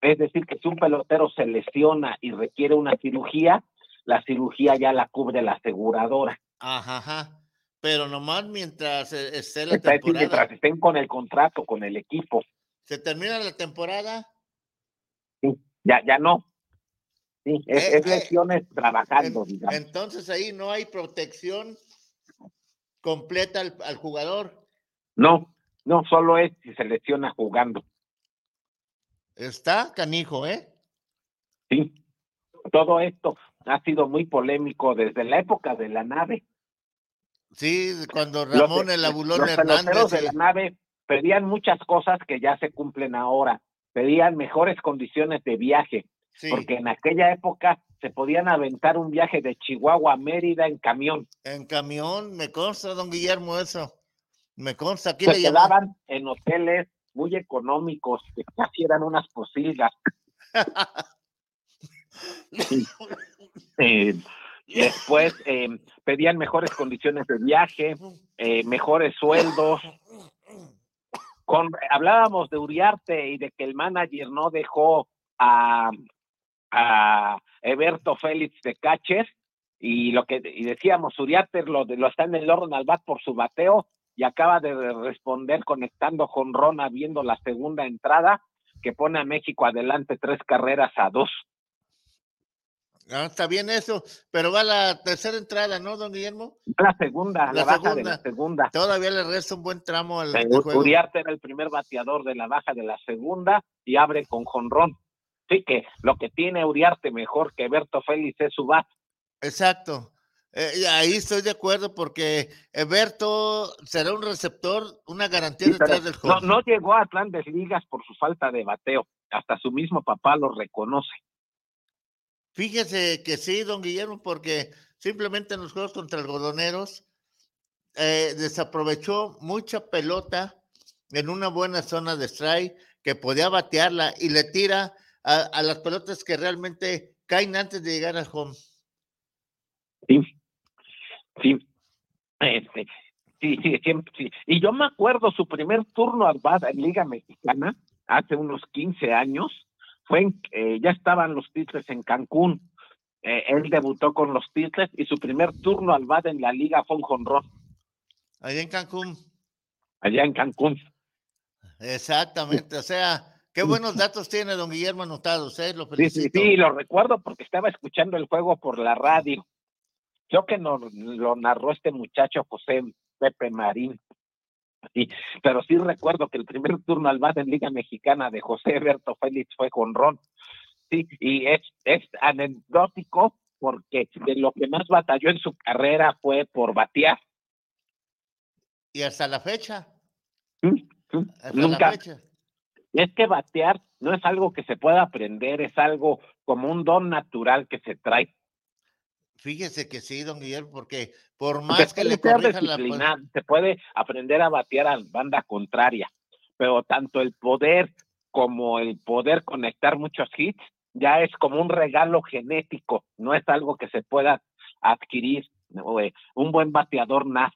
Es decir, que si un pelotero se lesiona y requiere una cirugía, la cirugía ya la cubre la aseguradora. ajá, ajá. Pero nomás mientras eh, esté la decir, mientras temporada. estén con el contrato, con el equipo. Se termina la temporada. Ya, ya no. Sí, es, Eh, es eh, lesiones trabajando, en- digamos. entonces ahí no hay protección completa al, al jugador. No, no, solo es si se lesiona jugando. Está canijo, ¿eh? Sí, todo esto ha sido muy polémico desde la época de la nave. Sí, cuando Los- Ramón el abulón los Hernández. de la nave pedían muchas cosas que ya se cumplen ahora. Pedían mejores condiciones de viaje, sí, porque en aquella época se podían aventar un viaje de Chihuahua a Mérida en camión. en camión, me consta, don Guillermo, eso. Me consta, aquí Se le quedaban en hoteles muy económicos, que casi eran unas posilgas. [LAUGHS] Eh, después eh, pedían mejores condiciones de viaje, eh, mejores sueldos. Con, hablábamos de Uriarte y de que el manager no dejó a, a Eberto Félix de Caches y lo que y decíamos Uriarte lo, lo está en el orden al bat por su bateo y acaba de responder conectando con Rona viendo la segunda entrada que pone a México adelante tres carreras a dos. Ah, está bien eso, pero va la tercera entrada, ¿no, don Guillermo? La segunda, la, La baja de segunda. la segunda. Todavía le resta un buen tramo al, Eh, al juego. Uriarte era el primer bateador de la baja de la segunda y abre con jonrón. Sí que lo que tiene Uriarte mejor que Berto Félix es su bat. Exacto. Eh, ahí estoy de acuerdo porque Eberto será un receptor, una garantía Sí, detrás del no, juego. no llegó a grandes ligas por su falta de bateo. Hasta su mismo papá lo reconoce. Fíjese que sí, don Guillermo, porque simplemente en los juegos contra algodoneros eh, desaprovechó mucha pelota en una buena zona de strike que podía batearla y le tira a, a las pelotas que realmente caen antes de llegar al home. Sí, sí. Este, sí, sí, siempre, sí. Y yo me acuerdo su primer turno bat en Liga Mexicana, hace unos 15 años, fue en, eh, ya estaban los Titles en Cancún. Eh, él debutó con los Titles y su primer turno al bat en la liga fue un jonrón, Allá en Cancún. allá en Cancún. Exactamente. O sea, qué buenos datos tiene don Guillermo anotados, ¿eh? Lo Sí, sí, felicito. sí, lo recuerdo porque estaba escuchando el juego por la radio. Creo que no, lo narró este muchacho José Pepe Marín. [LAUGHS] Pero sí recuerdo que el primer turno al bat en Liga Mexicana de José Berto Félix fue con Ron. Sí, y es, es anecdótico porque de lo que más batalló en su carrera fue por batear. Y hasta la fecha. ¿sí? hasta la Nunca. fecha. Es que batear no es algo que se pueda aprender, es algo como un don natural que se trae. Fíjese que sí, don Guillermo, porque por más que le corrijan la... se puede aprender a batear a banda contraria, pero tanto el poder como el poder conectar muchos hits ya es como un regalo genético, no es algo que se pueda adquirir. Eh, Un buen bateador nace.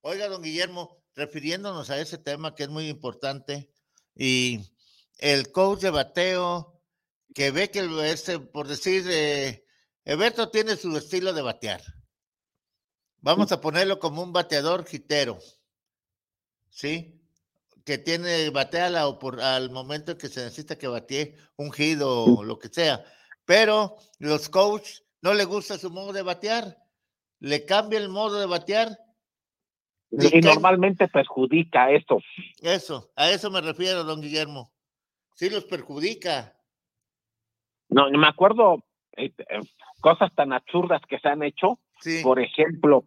Oiga, don Guillermo, refiriéndonos a ese tema que es muy importante, y el coach de bateo que ve que el- este, por decir, eh, Eberto tiene su estilo de batear. Vamos a ponerlo como un bateador jitero, ¿sí? Que tiene, batea la opor- al momento en que se necesita que batee un hit o lo que sea. Pero los coaches no le gusta su modo de batear. Le cambia el modo de batear ¿Y normalmente perjudica esto. Eso, a eso me refiero, don Guillermo. Sí los perjudica. No, me acuerdo eh, eh, cosas tan absurdas que se han hecho. Sí, Por ejemplo,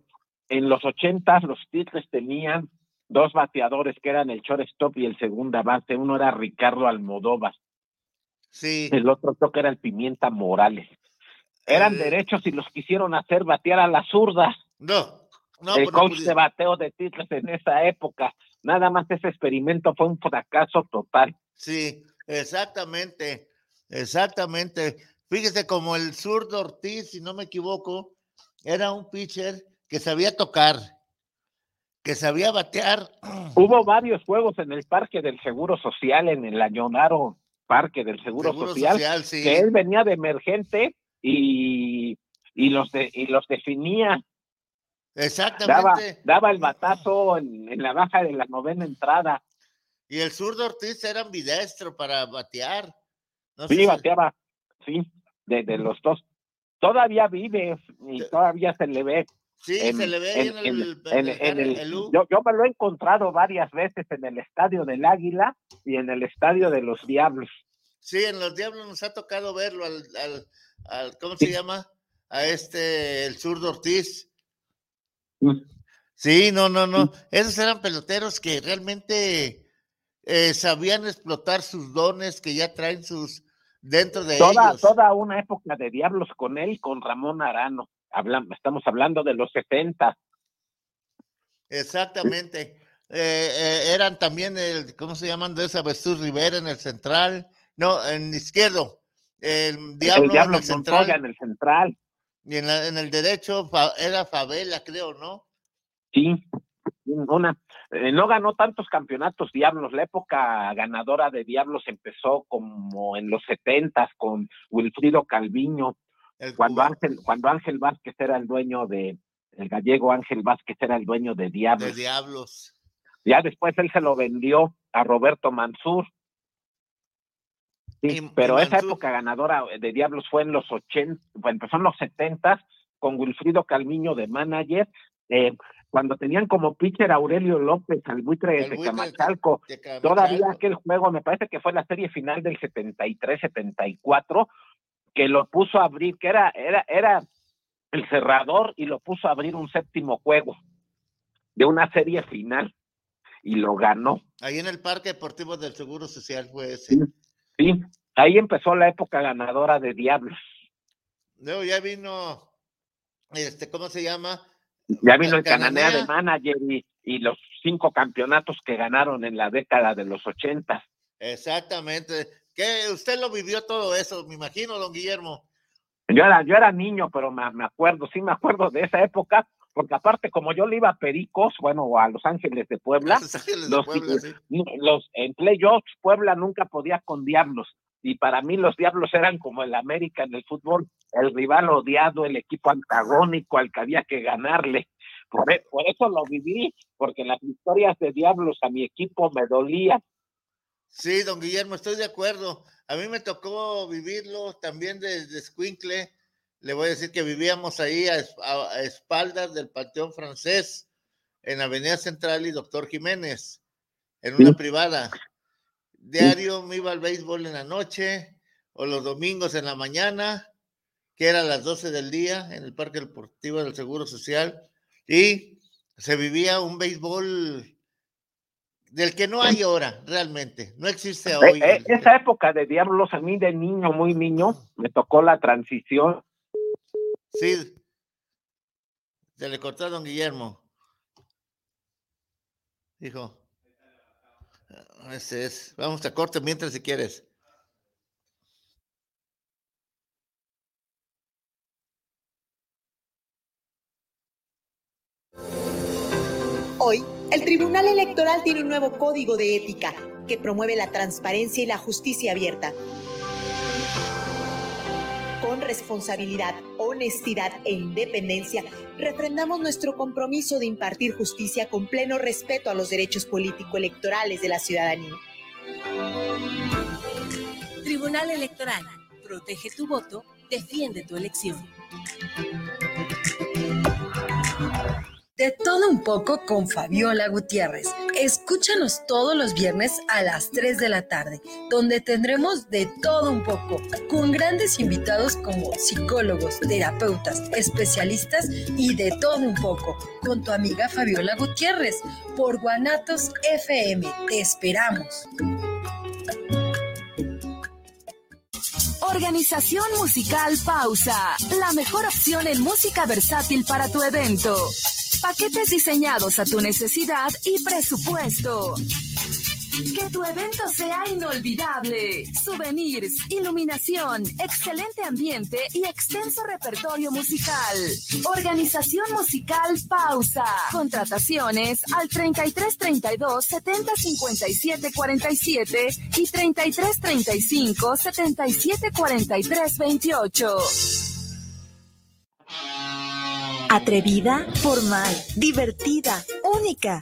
en los ochentas los Tigres tenían dos bateadores que eran el shortstop y el segunda base. Uno era Ricardo Almodóvar, sí. el otro creo que era el Pimienta Morales. Eran Eh. derechos y los quisieron hacer batear a las zurdas. No, no, el pues no coach de bateo de Tigres en esa época. Nada más ese experimento fue un fracaso total. Sí, exactamente, exactamente. Fíjese como el zurdo Ortiz, si no me equivoco, era un pitcher que sabía tocar, que sabía batear. Hubo varios juegos en el Parque del Seguro Social, en el Añonaro Parque del Seguro, Seguro Social, social, sí. que él venía de emergente y, y los de, y los definía, Exactamente. daba el batazo en, en la baja de la novena entrada. Y el zurdo Ortiz era ambidestro para batear. No Sí, bateaba, sí, de, de los dos. Todavía vive y todavía se le ve. Sí, en- se le ve en- en, el, en- el- en el- el U. yo, yo me lo he encontrado varias veces en el estadio del Águila y en el estadio de los Diablos. Sí, en los Diablos nos ha tocado verlo al, al, al- ¿cómo se llama? A este, el zurdo Ortiz. Mm. Sí, no, no, no. Esos eran peloteros que realmente eh, sabían explotar sus dones que ya traen sus dentro de toda, ellos. toda una época de diablos con él, con Ramón Arano. Hablan, estamos hablando de los 70. Exactamente. Eh, eh, eran también el, ¿cómo se llaman? De esa Jesús Rivera en el central. No, en izquierdo. El Diablo, el Diablo en el central. Montoya en el central. Y en, la- en el derecho Fa- era Favela, creo, ¿no? Sí, una, eh, no ganó tantos campeonatos Diablos. La época ganadora de Diablos empezó como en los 70 con Wilfrido Calviño, El cuando cubano Ángel, cuando Ángel Vázquez era el dueño de, el gallego Ángel Vázquez era el dueño de de Diablos. Diablos. Ya después él se lo vendió a Roberto Mansur. Sí, pero esa Mansur- época ganadora de Diablos fue en los 80, bueno, empezó en los 70 con Wilfrido Calmiño de manager, eh, cuando tenían como pitcher Aurelio López, al buitre El de Camachalco. Todavía aquel juego, me parece que fue la serie final del 73-74, que lo puso a abrir, que era, era, era el cerrador y lo puso a abrir un séptimo juego de una serie final y lo ganó. Ahí en el Parque Deportivo del Seguro Social fue ese. Sí. Sí, ahí empezó la época ganadora de Diablos. Luego ya vino, este, ¿cómo se llama? Ya vino el Cananea. De manager y, y los cinco campeonatos que ganaron en la década de los ochentas. Exactamente. Que usted lo vivió todo eso, me imagino, don Guillermo. Yo era, yo era niño, pero me, me acuerdo, sí me acuerdo de esa época, porque aparte como yo le iba a Pericos, bueno, o a Los Ángeles de Puebla, Los Ángeles de los, Puebla, sí. los en playoffs Puebla nunca podía con Diablos y para mí los Diablos eran como el América en el fútbol, el rival odiado, el equipo antagónico al que había que ganarle. Por, e- por eso lo viví, porque las victorias de Diablos a mi equipo me dolían. Sí, don Guillermo, estoy de acuerdo. A mí me tocó vivirlo también desde Escuincle. Le voy a decir que vivíamos ahí a, es- a- a espaldas del Panteón Francés, en Avenida Central y Doctor Jiménez, en una Sí. privada. Diario me iba al béisbol en la noche o los domingos en la mañana, que era a las 12 del día en el Parque Deportivo del Seguro Social, y se vivía un béisbol del que no hay ahora, realmente. No existe Eh, hoy. eh, esa época de Diablos, a mí de niño, muy niño, me tocó la transición. Sí. Se le cortó a don Guillermo. Dijo. "Ah, Ese es. Vamos a corte mientras si quieres. Hoy, el Tribunal Electoral tiene un nuevo código de ética que promueve la transparencia y la justicia abierta. Con responsabilidad, honestidad e independencia, refrendamos nuestro compromiso de impartir justicia con pleno respeto a los derechos político-electorales de la ciudadanía. Tribunal Electoral. Protege tu voto, defiende tu elección. De todo un poco con Fabiola Gutiérrez. Escúchanos todos los viernes a las 3 de la tarde, donde tendremos de todo un poco, con grandes invitados como psicólogos, terapeutas, especialistas y de todo un poco, con tu amiga Fabiola Gutiérrez, por Guanatos FM. Te esperamos. Organización Musical Pausa, la mejor opción en música versátil para tu evento. Paquetes diseñados a tu necesidad y presupuesto. Que tu evento sea inolvidable. Souvenirs, iluminación, excelente ambiente y extenso repertorio musical. Organización musical Pausa. Contrataciones al 33 32 70 57 47 y 33 35 77 43 28. Atrevida, formal, divertida, única.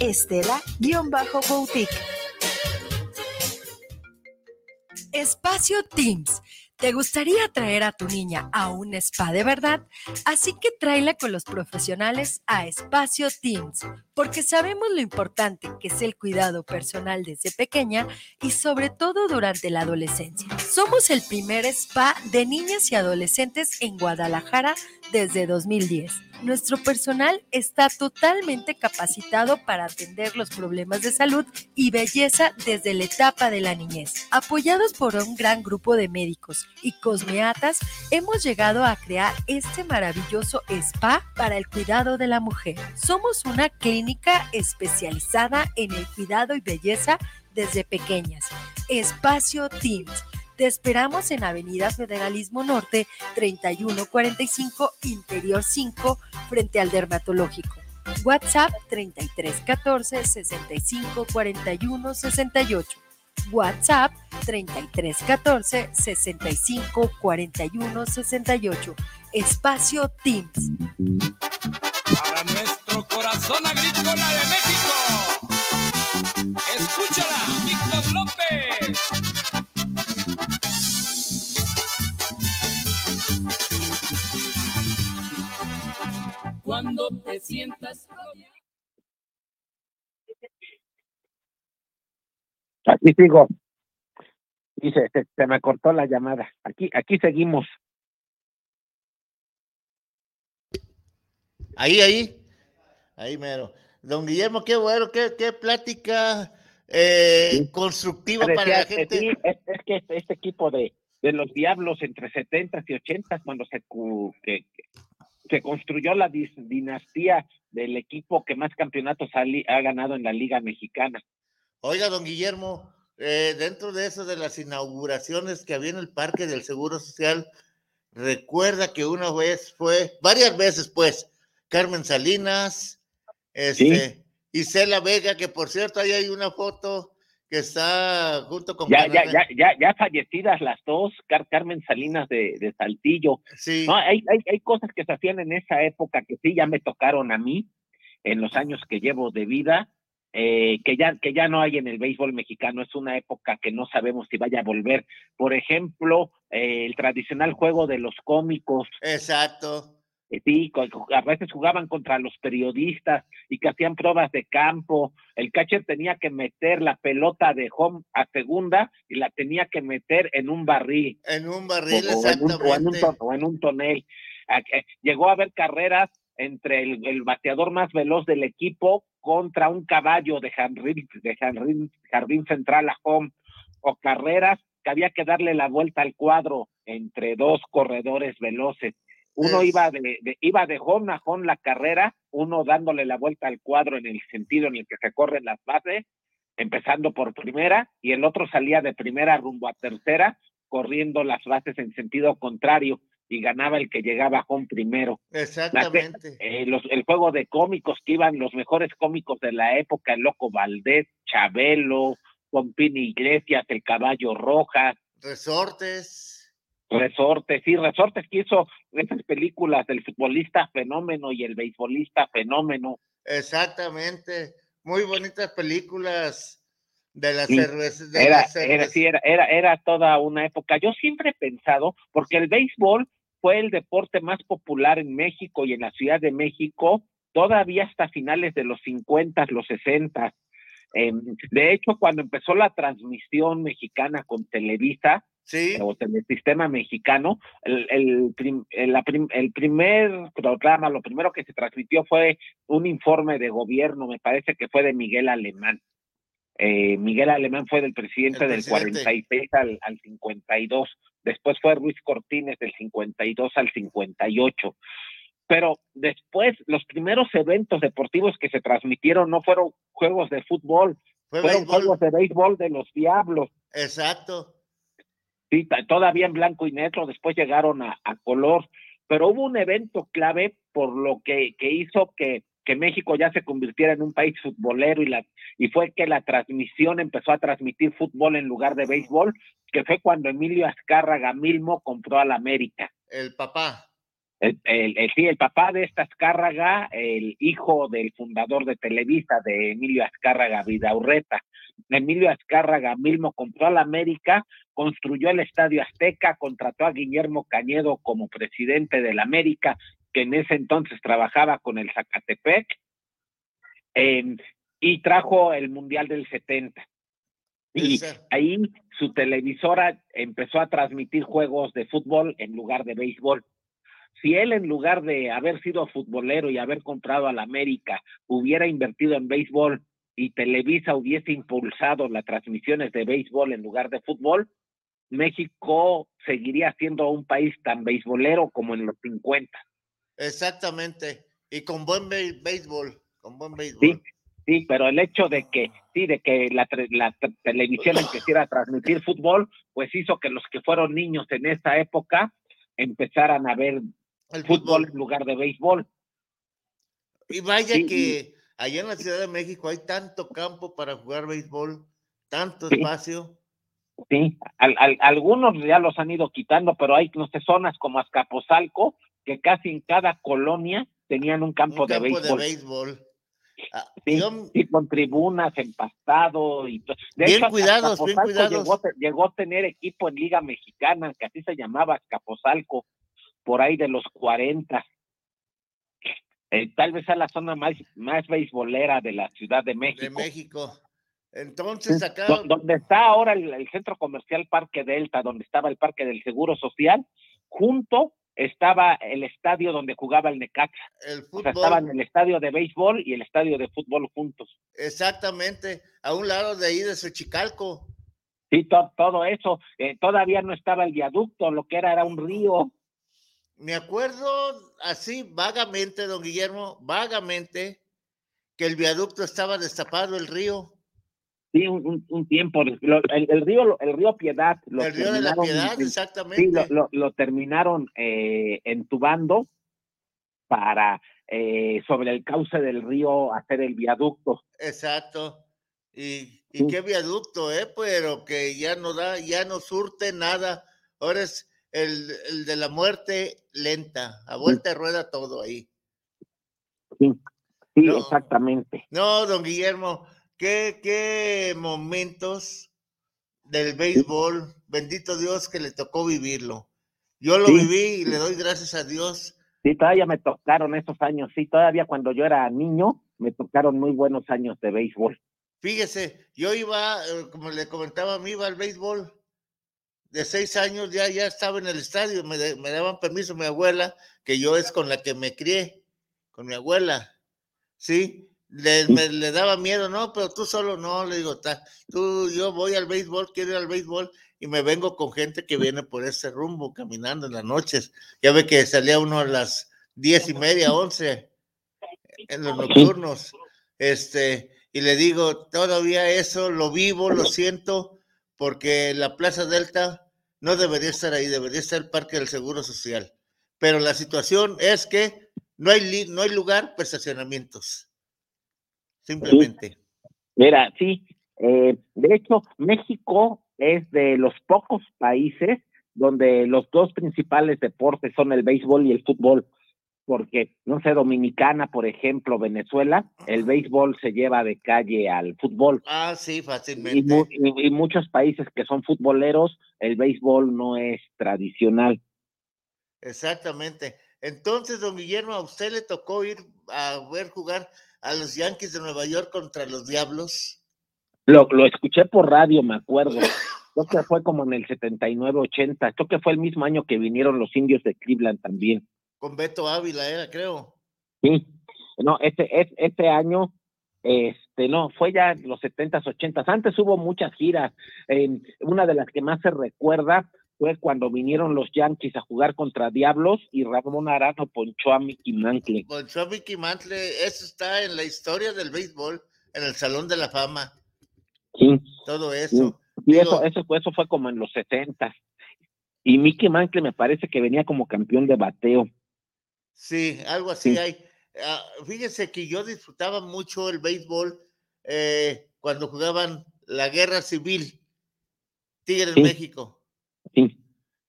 Estela-Boutique. Espacio Teams. ¿Te gustaría traer a tu niña a un spa de verdad? Así que tráela con los profesionales a Espacio Teams, porque sabemos lo importante que es el cuidado personal desde pequeña y sobre todo durante la adolescencia. Somos el primer spa de niñas y adolescentes en Guadalajara desde 2010. Nuestro personal está totalmente capacitado para atender los problemas de salud y belleza desde la etapa de la niñez. Apoyados por un gran grupo de médicos y cosmeatas, hemos llegado a crear este maravilloso spa para el cuidado de la mujer. Somos una clínica especializada en el cuidado y belleza desde pequeñas. Espacio Teams. Te esperamos en Avenida Federalismo Norte 3145 Interior 5 frente al dermatológico. WhatsApp 3314 65 41 68. WhatsApp 3314 65 41 68. Espacio Teams. Para nuestro corazón agrícola de México. Escúchala, Cuando te sientas Aquí sigo. Dice, se, se me cortó la llamada. Aquí, aquí seguimos. Ahí, ahí. Ahí mero. Don Guillermo, qué bueno, qué, qué plática eh, constructiva para la gente. sí, es, es que este, este equipo de, de los diablos entre 70 y 80 cuando se, que se construyó la dinastía del equipo que más campeonatos ha, ganado en la Liga Mexicana. Oiga, don Guillermo, eh, dentro de eso de las inauguraciones que había en el Parque del Seguro Social, recuerda que una vez fue, varias veces pues, Carmen Salinas, este, Isela Vega, que por cierto ahí hay una foto que está junto con Ya, ya, ya, ya fallecidas las dos, Car- Carmen Salinas de, de Saltillo. Sí. No, hay, hay, hay cosas que se hacían en esa época que sí ya me tocaron a mí, en los años que llevo de vida, eh, que, ya, que ya no hay en el béisbol mexicano. Es una época que no sabemos si vaya a volver. Por ejemplo, eh, el tradicional juego de los cómicos. Exacto. Eh, Sí, a veces jugaban contra los periodistas y que hacían pruebas de campo. El catcher tenía que meter la pelota de home a segunda y la tenía que meter en un barril En un o, barril, o en un, o en un exactamente. o en un tonel. Eh, Llegó a haber carreras entre el, el bateador más veloz del equipo contra un caballo de jardín, de jardín, jardín central a home, o carreras que había que darle la vuelta al cuadro entre dos corredores veloces. Uno Es- iba de, de- iba de home a home la carrera, uno dándole la vuelta al cuadro en el sentido en el que se corren las bases, empezando por primera, y el otro salía de primera rumbo a tercera, corriendo las bases en sentido contrario, y ganaba el que llegaba a home primero. La Exactamente. eh, los, el juego de cómicos que iban los mejores cómicos de la época, el Loco Valdés, Chabelo, Pompini Iglesias, el Caballo Rojas, Resortes. Resortes, sí, Resortes que hizo esas películas del futbolista fenómeno y el beisbolista fenómeno. Exactamente. Muy bonitas películas de las Sí, cervezas. De Era, las era, cerveza- sí, era, era, era toda una época. Yo siempre he pensado, porque el béisbol fue el deporte más popular en México y en la Ciudad de México, todavía hasta finales de los 50, los 60. Eh, de hecho, cuando empezó la transmisión mexicana con Televisa, Sí, o Telesistema Mexicano, el, el, prim- el- prim- el primer programa, lo primero que se transmitió fue un informe de gobierno, me parece que fue de Miguel Alemán. Eh, Miguel Alemán fue del presidente El del presidente. 46 al, al 52, después fue Ruiz Cortines del 52 al 58. Pero después, los primeros eventos deportivos que se transmitieron no fueron juegos de fútbol, fue fueron béisbol. juegos de béisbol de los diablos. Exacto. Sí, todavía en blanco y negro, después llegaron a, color, pero hubo un evento clave por lo que, que hizo que, que México ya se convirtiera en un país futbolero y, la, y fue que la transmisión empezó a transmitir fútbol en lugar de béisbol, que fue cuando Emilio Azcárraga Milmo compró a la América. El papá. El, el- el- sí, el papá de esta Azcárraga, el hijo del fundador de Televisa, de Emilio Azcárraga Vidaurreta. Emilio Azcárraga Milmo compró a la América, construyó el Estadio Azteca, contrató a Guillermo Cañedo como presidente de la América, que en ese entonces trabajaba con el Zacatepec, eh, y trajo el Mundial del 70. Y ahí su televisora empezó a transmitir juegos de fútbol en lugar de béisbol. Si él, en lugar de haber sido futbolero y haber comprado a la América, hubiera invertido en béisbol y Televisa hubiese impulsado las transmisiones de béisbol en lugar de fútbol, México seguiría siendo un país tan beisbolero como en los 50. Exactamente. Y con buen béisbol. Con buen béisbol. Sí, sí, pero el hecho de que sí, de que la, la te- televisión empezara a transmitir fútbol, pues hizo que los que fueron niños en esa época empezaran a ver El fútbol fútbol. en lugar de béisbol. Y vaya Sí, que allá en la Ciudad de México hay tanto campo para jugar béisbol, tanto Sí. espacio. Sí, al- al- algunos ya los han ido quitando, pero hay no sé, zonas como Azcapotzalco que casi en cada colonia tenían un campo, Un campo de de béisbol. béisbol. Ah, Sí, yo- sí, con tribunas, empastado y de Bien hecho, cuidados, bien cuidados. Llegó, a te- llegó a tener equipo en Liga Mexicana, que así se llamaba Azcapotzalco, por ahí de los 40. Eh, tal vez sea la zona más, más beisbolera de la Ciudad de de México. México. Entonces acá, Do- donde está ahora el, el centro comercial Parque Delta, donde estaba el Parque del Seguro Social, junto estaba el estadio donde jugaba el Necaxa. el O sea, fútbol, estaban el estadio de béisbol y el estadio de fútbol juntos. exactamente, a un lado de ahí de Xochicalco. Sí, to- todo eso. eh, todavía no estaba el viaducto, lo que era era un río. Me acuerdo así vagamente, don Guillermo, vagamente, que el viaducto estaba destapado, el río, Sí, un, tiempo. Lo- el, el río, el río Piedad. Lo el río de la Sí, exactamente. lo, lo- lo terminaron eh, entubando para eh, sobre el cauce del río hacer el viaducto. Exacto. Y, y Sí. qué viaducto, ¿eh? Pero que ya no da, ya no surte nada. Ahora es el, el de la muerte lenta, a vuelta de rueda todo ahí. Sí. Sí, No. exactamente. No, don Guillermo, qué, qué momentos del béisbol, bendito Dios que le tocó vivirlo. Yo lo Sí. viví y le doy gracias a Dios. Sí, todavía me tocaron esos años, sí, todavía cuando yo era niño me tocaron muy buenos años de béisbol. Fíjese, yo iba, eh, como le comentaba, me iba al béisbol. De seis años ya, ya estaba en el estadio, me, de- me daban permiso mi abuela, que yo es con la que me crié, con mi abuela. Sí, le, me- le daba miedo, no, pero tú solo no, le digo, "Ta- tú, yo voy al béisbol, quiero ir al béisbol y me vengo con gente que viene por ese rumbo caminando en las noches. Ya ve que salía uno a las diez y media, once en los nocturnos. Este, y le digo, todavía eso lo vivo, lo siento, porque la Plaza Delta no debería estar ahí, debería estar el Parque del Seguro Social. Pero la situación es que no hay, no hay lugar para estacionamientos. Simplemente. Mira, sí, eh, de hecho, México es de los pocos países donde los dos principales deportes son el béisbol y el fútbol, porque, no sé, Dominicana, por ejemplo, Venezuela, el béisbol se lleva de calle al fútbol. Ah, sí, Y, fácilmente. mu- y- y muchos países que son futboleros, el béisbol no es tradicional. Exactamente. Entonces, don Guillermo, a usted le tocó ir a ver jugar a los Yankees de Nueva York contra los Diablos. Lo, lo escuché por radio, me acuerdo. Creo que fue como en el 79-80. Creo que fue el mismo año que vinieron los indios de Cleveland también. Con Beto Ávila era, creo. Sí. No, este, es- este año, este, no, fue ya en los 70s, 80s. Antes hubo muchas giras. Eh, una de las que más se recuerda fue cuando vinieron los Yankees a jugar contra Diablos y Ramón Arano ponchó a Mickey Mantle. Con Mickey Mantle, eso está en la historia del béisbol, en el Salón de la Fama, Sí. todo Sí, eso. y Digo- eso, eso, fue- eso fue como en los 60 Y Mickey Mantle me parece que venía como campeón de bateo. Sí, algo así Sí. hay. Ah, fíjese que yo disfrutaba mucho el béisbol eh, cuando jugaban la guerra civil, Tigres Sí. México, Sí.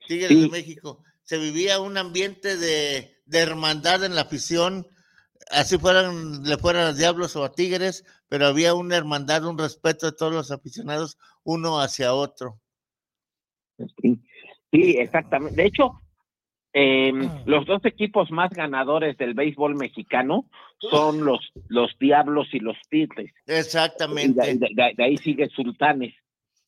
Tigres Sí. de México. Se vivía un ambiente de, de hermandad en la afición, así fueran, le fueran a Diablos o a Tigres, pero había una hermandad, un respeto de todos los aficionados, uno hacia otro. Sí, sí, exactamente. De hecho, eh, los dos equipos más ganadores del béisbol mexicano son los, los Diablos y los Tigres. Exactamente. de- de- de ahí sigue Sultanes.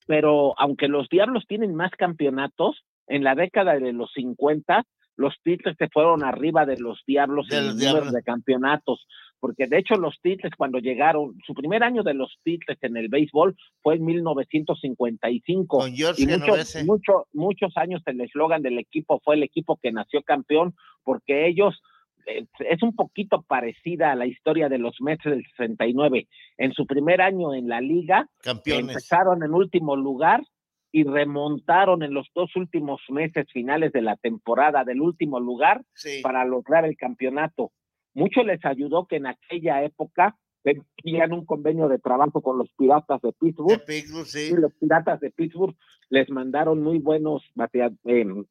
Pero aunque los Diablos tienen más campeonatos, en la década de los 50, los Tigres se fueron arriba de los Diablos De en los el número Diablos. de campeonatos. Porque de hecho los Tigres cuando llegaron, su primer año de los Tigres en el béisbol fue en 1955. Con George y muchos, mucho- muchos años el eslogan del equipo fue el equipo que nació campeón, porque ellos eh, es un poquito parecida a la historia de los Mets del 69. En su primer año en la liga, Campeones. empezaron en último lugar y remontaron en los dos últimos meses finales de la temporada del último lugar Sí. para lograr el campeonato. Mucho les ayudó que en aquella época tenían un convenio de trabajo con los Piratas de Pittsburgh Pittsburgh, sí. y los Piratas de Pittsburgh les mandaron muy buenos batea- em,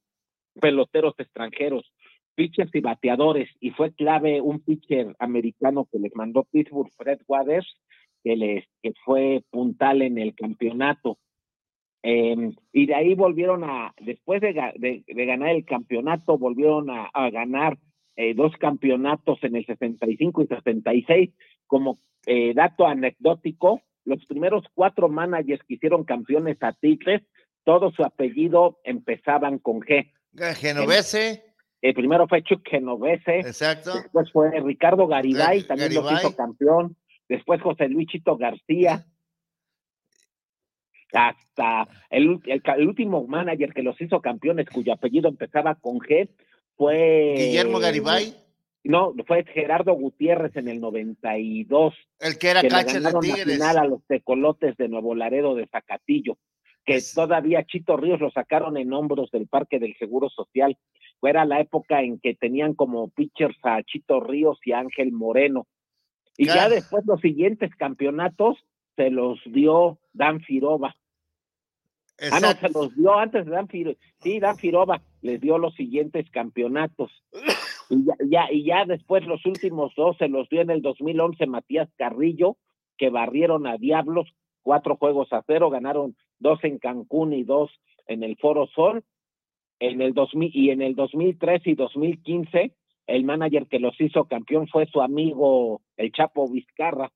peloteros extranjeros, pitchers y bateadores, y fue clave un pitcher americano que les mandó Pittsburgh, Fred Waters, que les que fue puntal en el campeonato. Em, y de ahí volvieron a, después de, de- de ganar el campeonato, volvieron a, a ganar eh, dos campeonatos en el 65 y 66. Como eh, dato anecdótico, los primeros cuatro managers que hicieron campeones a Tigres, todo su apellido empezaban con G. Genovese, El primero fue Chuck Genovese, exacto. después fue Ricardo Garibay, Gar- también los Garibay. hizo campeón, después José Luis Chito García, hasta el, el último manager que los hizo campeones, cuyo apellido empezaba con G, fue... Guillermo Garibay, No, fue Gerardo Gutiérrez en el 92, el que era que le catcher de Tigres. final a los tecolotes de Nuevo Laredo de Zacatillo, que Es- todavía Chito Ríos lo sacaron en hombros del Parque del Seguro Social. Era la época en que tenían como pitchers a Chito Ríos y a Ángel Moreno. Y ya después los siguientes campeonatos se los dio Dan Firova. Ah, no, se los dio antes de Dan Firova. Sí, Dan Firova les dio los siguientes campeonatos. [COUGHS] Y ya, ya, y ya después los últimos dos se los dio en el 2011 Matías Carrillo, que barrieron a Diablos cuatro juegos a cero, ganaron dos en Cancún y dos en el Foro Sol. En el 2000 y en el 2013 y 2015 el manager que los hizo campeón fue su amigo el Chapo Vizcarra.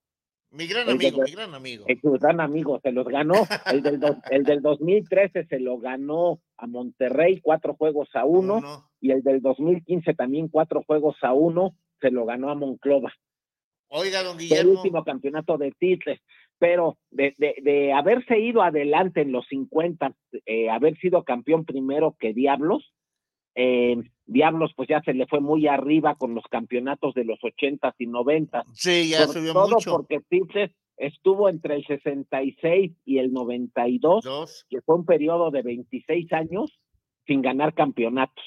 Mi gran El de- amigo, mi gran amigo. gran amigo, se los ganó. El del, dos- [LAUGHS] el del 2013 se lo ganó a Monterrey, cuatro juegos a uno, Uno. y el del 2015 también cuatro juegos a uno, se lo ganó a Monclova. Oiga, don Fue el Guillermo. último campeonato de titles, pero de, de, de haberse ido adelante en los 50, eh, haber sido campeón primero que Diablos, eh, Diablos pues ya se le fue muy arriba con los campeonatos de los 80 y 90. Sí, ya subió todo mucho. porque Titles estuvo entre el 66 y el 92, Dos. que fue un periodo de 26 años sin ganar campeonatos.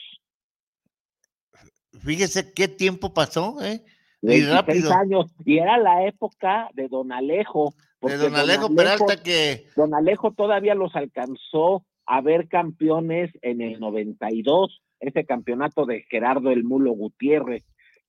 Fíjese qué tiempo pasó, ¿eh? Y 26 rápido. años. Y era la época de Don Alejo. De porque don Alejo Peralta que Don Alejo todavía los alcanzó a ver campeones en el 92, ese campeonato de Gerardo el Mulo Gutiérrez,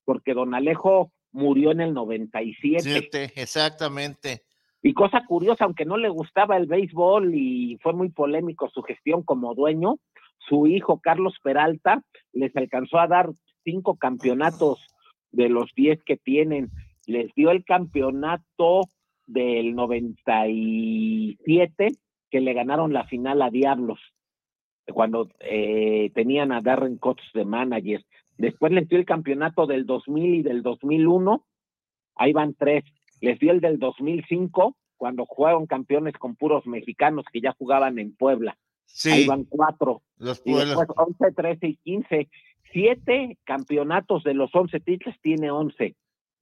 porque Don Alejo murió en el 97. siete, exactamente. Y cosa curiosa, aunque no le gustaba el béisbol y fue muy polémico su gestión como dueño, su hijo Carlos Peralta les alcanzó a dar cinco campeonatos de los diez que tienen. Les dio el campeonato del 97 que le ganaron la final a Diablos cuando eh, tenían a Darren Cox de manager. Después les dio el campeonato del 2000 y del 2001. Ahí van tres. Les dio el del 2005 cuando jugaron campeones con puros mexicanos que ya jugaban en Puebla. Sí. Ahí van cuatro. Los Y pueblos. después 11, 13 y 15. Siete campeonatos de los 11 títulos tiene 11.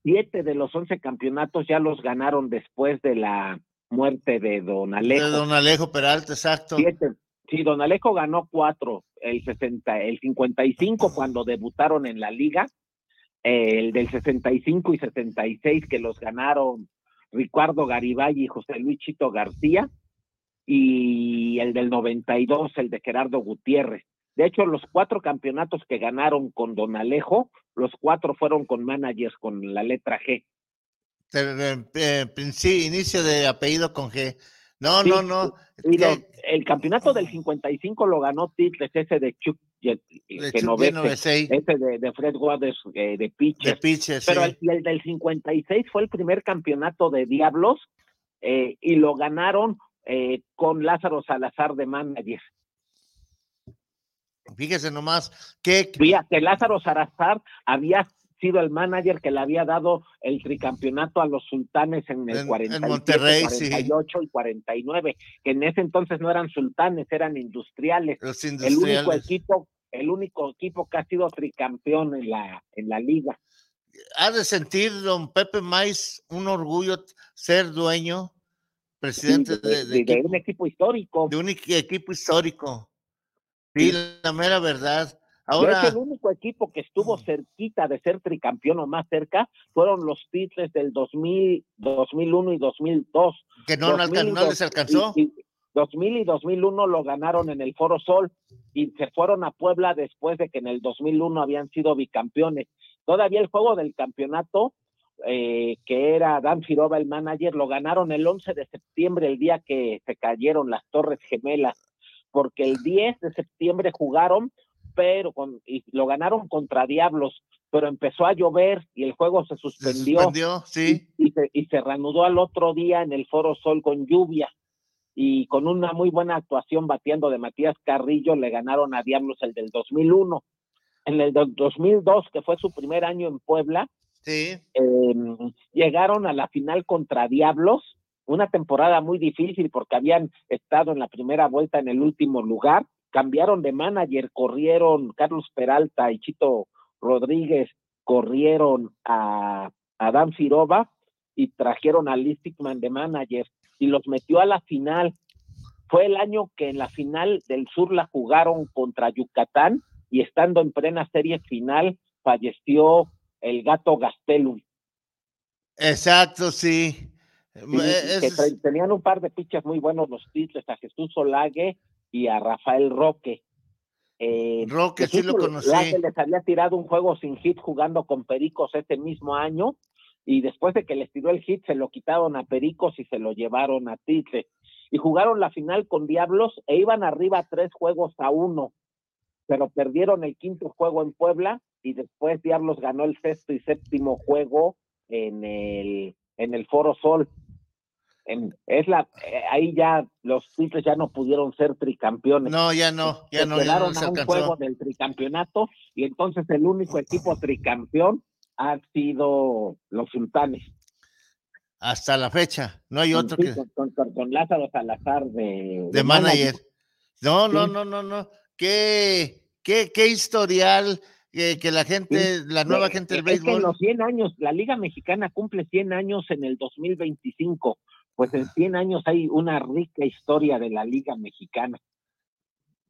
Siete de los 11 campeonatos ya los ganaron después de la muerte de Don Alejo. De don Alejo Peralta, exacto. Siete. Sí, Don Alejo ganó cuatro, el 60, el 55 cuando debutaron en la liga, eh, el del 65 y 66 que los ganaron Ricardo Garibay y José Luis Chito García, y el del 92, el de Gerardo Gutiérrez. De hecho, los cuatro campeonatos que ganaron con Don Alejo, los cuatro fueron con managers con la letra G. Eh, princi- inicio de apellido con G. No, Sí, no, no. Y lo- el campeonato del 55 lo ganó Titles, ese de Chuck de Chuck ese de, de Fred Waters eh, de pitches, Pero sí. el, el del 56 fue el primer campeonato de Diablos eh, y lo ganaron eh, con Lázaro Salazar de manager. Fíjese nomás que Fíjate, Lázaro Salazar había sido el manager que le había dado el tricampeonato a los sultanes en el En- en 47, Monterrey, sí. 48 y 49, que en ese entonces no eran sultanes, eran industriales. los El único equipo, el único equipo que ha sido tricampeón en la, en la liga. Ha de sentir don Pepe Mais un orgullo ser dueño, presidente de, de, de de- de equipo- un equipo histórico. de un equi- equipo histórico. Sí, la mera verdad. Ahora, hecho, el único equipo que estuvo cerquita de ser tricampeón o más cerca fueron los Titles del 2000, 2001 y 2002. que no, no 2000 alcan- y no les alcanzó. y- y 2000 y 2001 lo ganaron en el Foro Sol y se fueron a Puebla después de que en el 2001 habían sido bicampeones. Todavía el juego del campeonato, eh, que era Dan Firoba el manager, lo ganaron el 11 de septiembre, el día que se cayeron las Torres Gemelas, porque el 10 de septiembre jugaron, pero con, y lo ganaron contra Diablos, pero empezó a llover y el juego se Se suspendió sí. y, se, y se reanudó al otro día en el Foro Sol con lluvia y con una muy buena actuación bateando de Matías Carrillo le ganaron a Diablos el del 2001. En el del 2002, que fue su primer año en Puebla, Sí, eh, llegaron a la final contra Diablos, una temporada muy difícil porque habían estado en la primera vuelta en el último lugar, cambiaron de manager, corrieron Carlos Peralta y Chito Rodríguez, corrieron a, a Dan Firova y trajeron a Lee Stickman de manager y los metió a la final. Fue el año que en la final del sur la jugaron contra Yucatán y estando en plena serie final falleció el gato Gastelum. exacto, sí. Sí, Eh, que tenían un par de pitchers muy buenos los Titles, a Jesús Olague y a Rafael Roque. Eh, Roque, sí lo conocí. Ángeles había tirado un juego sin hit jugando con Pericos ese mismo año y después de que les tiró el hit se lo quitaron a Pericos y se lo llevaron a Title. Y jugaron la final con Diablos e iban arriba tres juegos a uno, pero perdieron el quinto juego en Puebla y después Diablos ganó el sexto y séptimo juego en el, en el Foro Sol. En- es la, eh, ahí ya los Tigres ya no pudieron ser tricampeones. No, ya no, ya Se no, ya quedaron no se a un juego del tricampeonato y entonces el único equipo tricampeón ha sido los sultanes. Hasta la fecha, no hay otro Sí, que con, con- con- Lázaro Salazar de, de manager. No, no, Sí. no, no, no. Qué, qué, qué historial eh, que la gente, la nueva gente del es que en béisbol. los 100 años, la Liga Mexicana cumple 100 años en el 2025. Pues en 100 años hay una rica historia de la Liga Mexicana.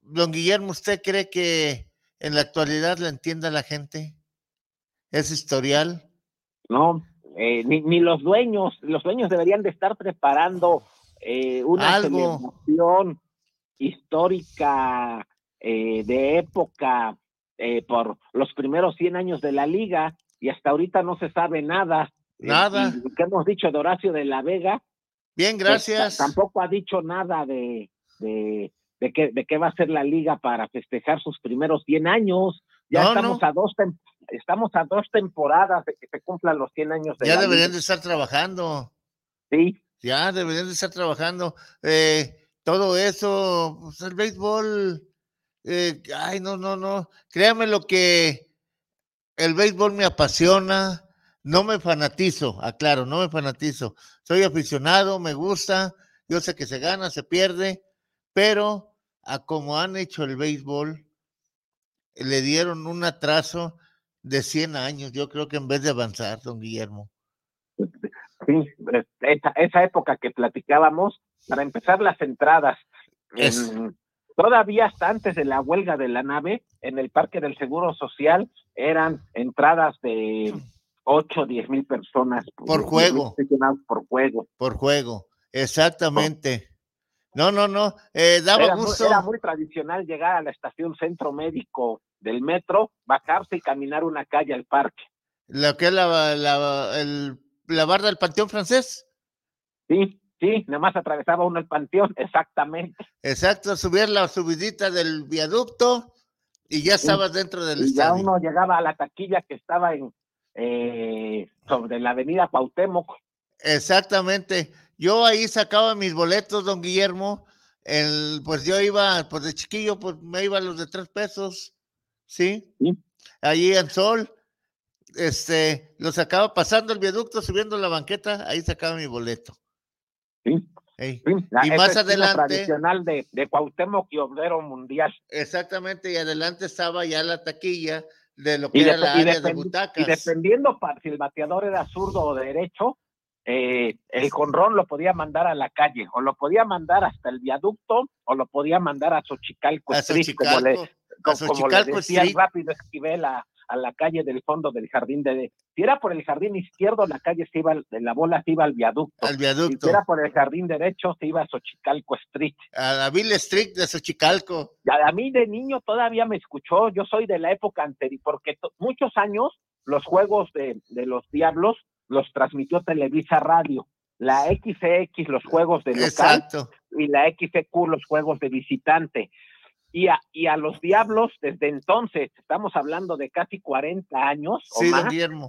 Don Guillermo, ¿usted cree que en la actualidad la entienda la gente? ¿Es historial? No, eh, ni, ni los dueños, los dueños deberían de estar preparando eh, una Algo. celebración histórica eh, de época eh, por los primeros 100 años de la liga y hasta ahorita no se sabe nada. Nada. lo que hemos dicho de Horacio de la Vega. Bien, pues, gracias. ta- tampoco ha dicho nada de, de, de qué, de qué va a ser la liga para festejar sus primeros 100 años. Ya No, estamos no. a dos estamos a dos temporadas de que se cumplan los 100 años de Ya deberían liga. de estar trabajando. Sí. Ya deberían de estar trabajando. Eh, todo eso, pues el béisbol, eh, ay, no, no, no. Créame lo que el béisbol me apasiona. No me fanatizo, aclaro, no me fanatizo. Soy aficionado, me gusta. Yo sé que se gana, se pierde, pero a como han hecho el béisbol, le dieron un atraso de 100 años. Yo creo que en vez de avanzar, don Guillermo. Sí, es- esa, esa época que platicábamos, para empezar las entradas, Es- en- todavía hasta antes de la huelga de la nave, en el Parque del Seguro Social eran entradas de 8, 10 mil personas Por juego. Por juego. Por juego, exactamente. No, no, no, eh, daba Era muy, gusto. era muy tradicional llegar a la estación centro médico del metro, bajarse y caminar una calle al parque. Lo que es la, la, el- la barra del Panteón Francés. Sí, sí, nada más atravesaba uno el panteón, [LAUGHS] exactamente. Exacto, subir la subidita del viaducto y ya estabas dentro del y ya uno llegaba a la taquilla que estaba en eh, sobre la avenida Cuauhtémoc. Exactamente. Yo ahí sacaba mis boletos, don Guillermo. El, pues yo iba, pues de chiquillo, pues me iba a los de tres pesos, ¿sí? Allí en Sol, este, lo sacaba pasando el viaducto, subiendo la banqueta, ahí sacaba mi boleto. Sí. La- Y más adelante, tradicional de, de Cuauhtémoc y Obrero Mundial. exactamente, y adelante estaba ya la taquilla de lo que Y, era la área de butacas. y dependiendo pa- si el bateador era zurdo o derecho, eh, el jonrón lo podía mandar a la calle, o lo podía mandar hasta el viaducto, o lo podía mandar a Xochicalco A Street, como le, como, como decía Street. rápido Esquivel a, a la calle del fondo del jardín de... Si era por el jardín izquierdo, la calle se iba, al- la bola se iba al viaducto. Al viaducto. Si era por el jardín derecho, se iba a Xochicalco Street. A la Bill Street de Xochicalco. Y a mí de niño todavía me escuchó, yo soy de la época anterior, porque muchos años los juegos de, de los Diablos los transmitió Televisa Radio, la XX los juegos de local Exacto. y la XQ los juegos de visitante. Y a, y a los Diablos desde entonces, estamos hablando de casi 40 años Sí, o más,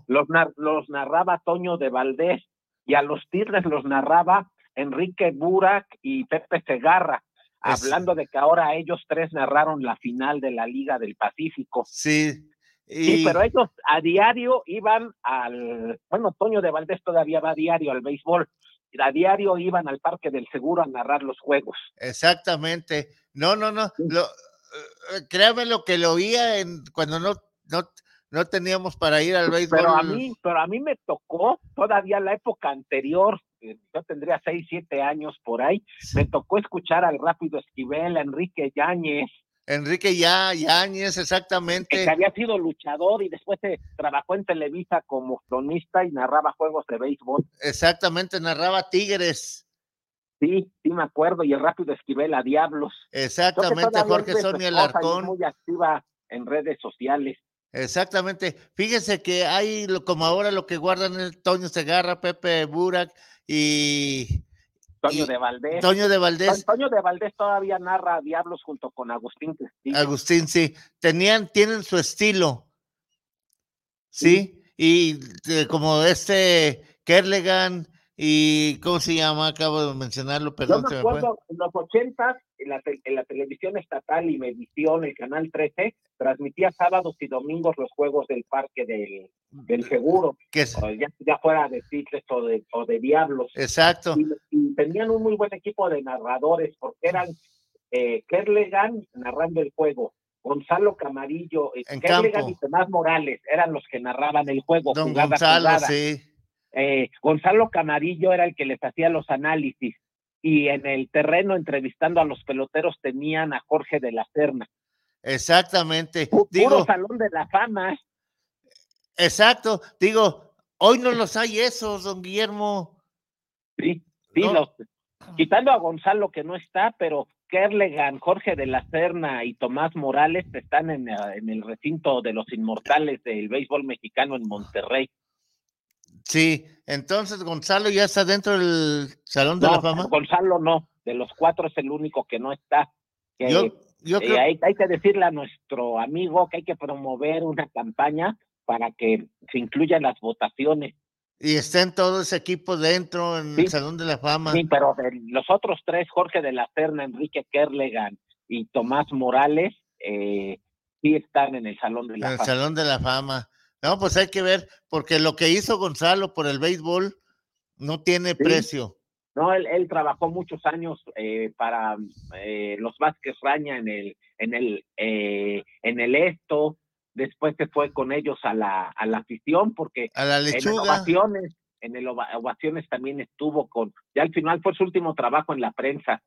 los, nar- los narraba Toño de Valdés y a los Tigres los narraba Enrique Burak y Pepe Segarra, Es- hablando de que ahora ellos tres narraron la final de la Liga del Pacífico. Sí. Sí, Y- pero ellos a diario iban al, bueno, Toño de Valdés todavía va a diario al béisbol, a diario iban al Parque del Seguro a narrar los juegos. Exactamente. No, no, no. Lo, eh, créame lo que lo oía en, cuando no, no, no teníamos para ir al béisbol. Pero a mí, pero a mí me tocó todavía la época anterior, eh, yo tendría seis, siete años por ahí, me tocó escuchar al rápido Esquivel, a Enrique Yáñez, Enrique ya, Yáñez, exactamente. que había sido luchador y después se trabajó en Televisa como cronista y narraba juegos de béisbol. Exactamente, narraba Tigres. Sí, sí me acuerdo, y el rápido Esquivel a Diablos. Exactamente, Jorge Sonia Alarcón. muy activa en redes sociales. Exactamente. Fíjense que hay, como ahora lo que guardan es Toño Segarra, Pepe Burak y Toño de Valdés. Toño de Valdés. Toño de Valdés todavía narra Diablos junto con Agustín Castillo. Agustín, sí. Tenían, tienen su estilo. Sí. Y eh, como este Kerlegan y ¿cómo se llama? Acabo de mencionarlo, Yo perdón, me se me acuerdo en los ochentas, en la, te- en la televisión estatal y Medición, el canal 13, transmitía sábados y domingos los juegos del parque del, del seguro, Que es- o ya, ya fuera de Tigres o de, o de Diablos. Exacto. Y, y tenían un muy buen equipo de narradores, porque eran eh, Kerlegan narrando el juego, Gonzalo Camarillo, eh, Kerlegan y Tomás Morales eran los que narraban el juego. Don jugada Gonzalo, jugada. sí. Eh, Gonzalo Camarillo era el que les hacía los análisis y en el terreno entrevistando a los peloteros tenían a Jorge de la Serna. Exactamente. Pu- Digo, Puro salón de la fama. exacto. Digo, hoy no los hay esos, don Guillermo. Sí, sí, No. los- quitando a Gonzalo que no está, pero Kerlegan, Jorge de la Serna y Tomás Morales están en, en el recinto de los inmortales del béisbol mexicano en Monterrey. Sí, entonces Gonzalo ya está dentro del Salón de No, la Fama. Gonzalo no, de los cuatro es el único que no está. Que, Yo, yo eh, creo, hay, hay que decirle a nuestro amigo que hay que promover una campaña para que se incluyan las votaciones. y estén todo ese equipo dentro en Sí. el Salón de la Fama. Sí, pero de los otros tres, Jorge de la Serna, Enrique Kerlegan y Tomás Morales, eh, sí están en el Salón de en la el Fama. Salón de la Fama. No, pues hay que ver, porque lo que hizo Gonzalo por el béisbol no tiene precio. No, él, él trabajó muchos años eh, para eh, los Vázquez Raña en el, en el, eh, en el esto. Después se fue con ellos a la, a la afición porque A la en ovaciones, en el ova- ovaciones también estuvo con, ya al final fue su último trabajo en la prensa.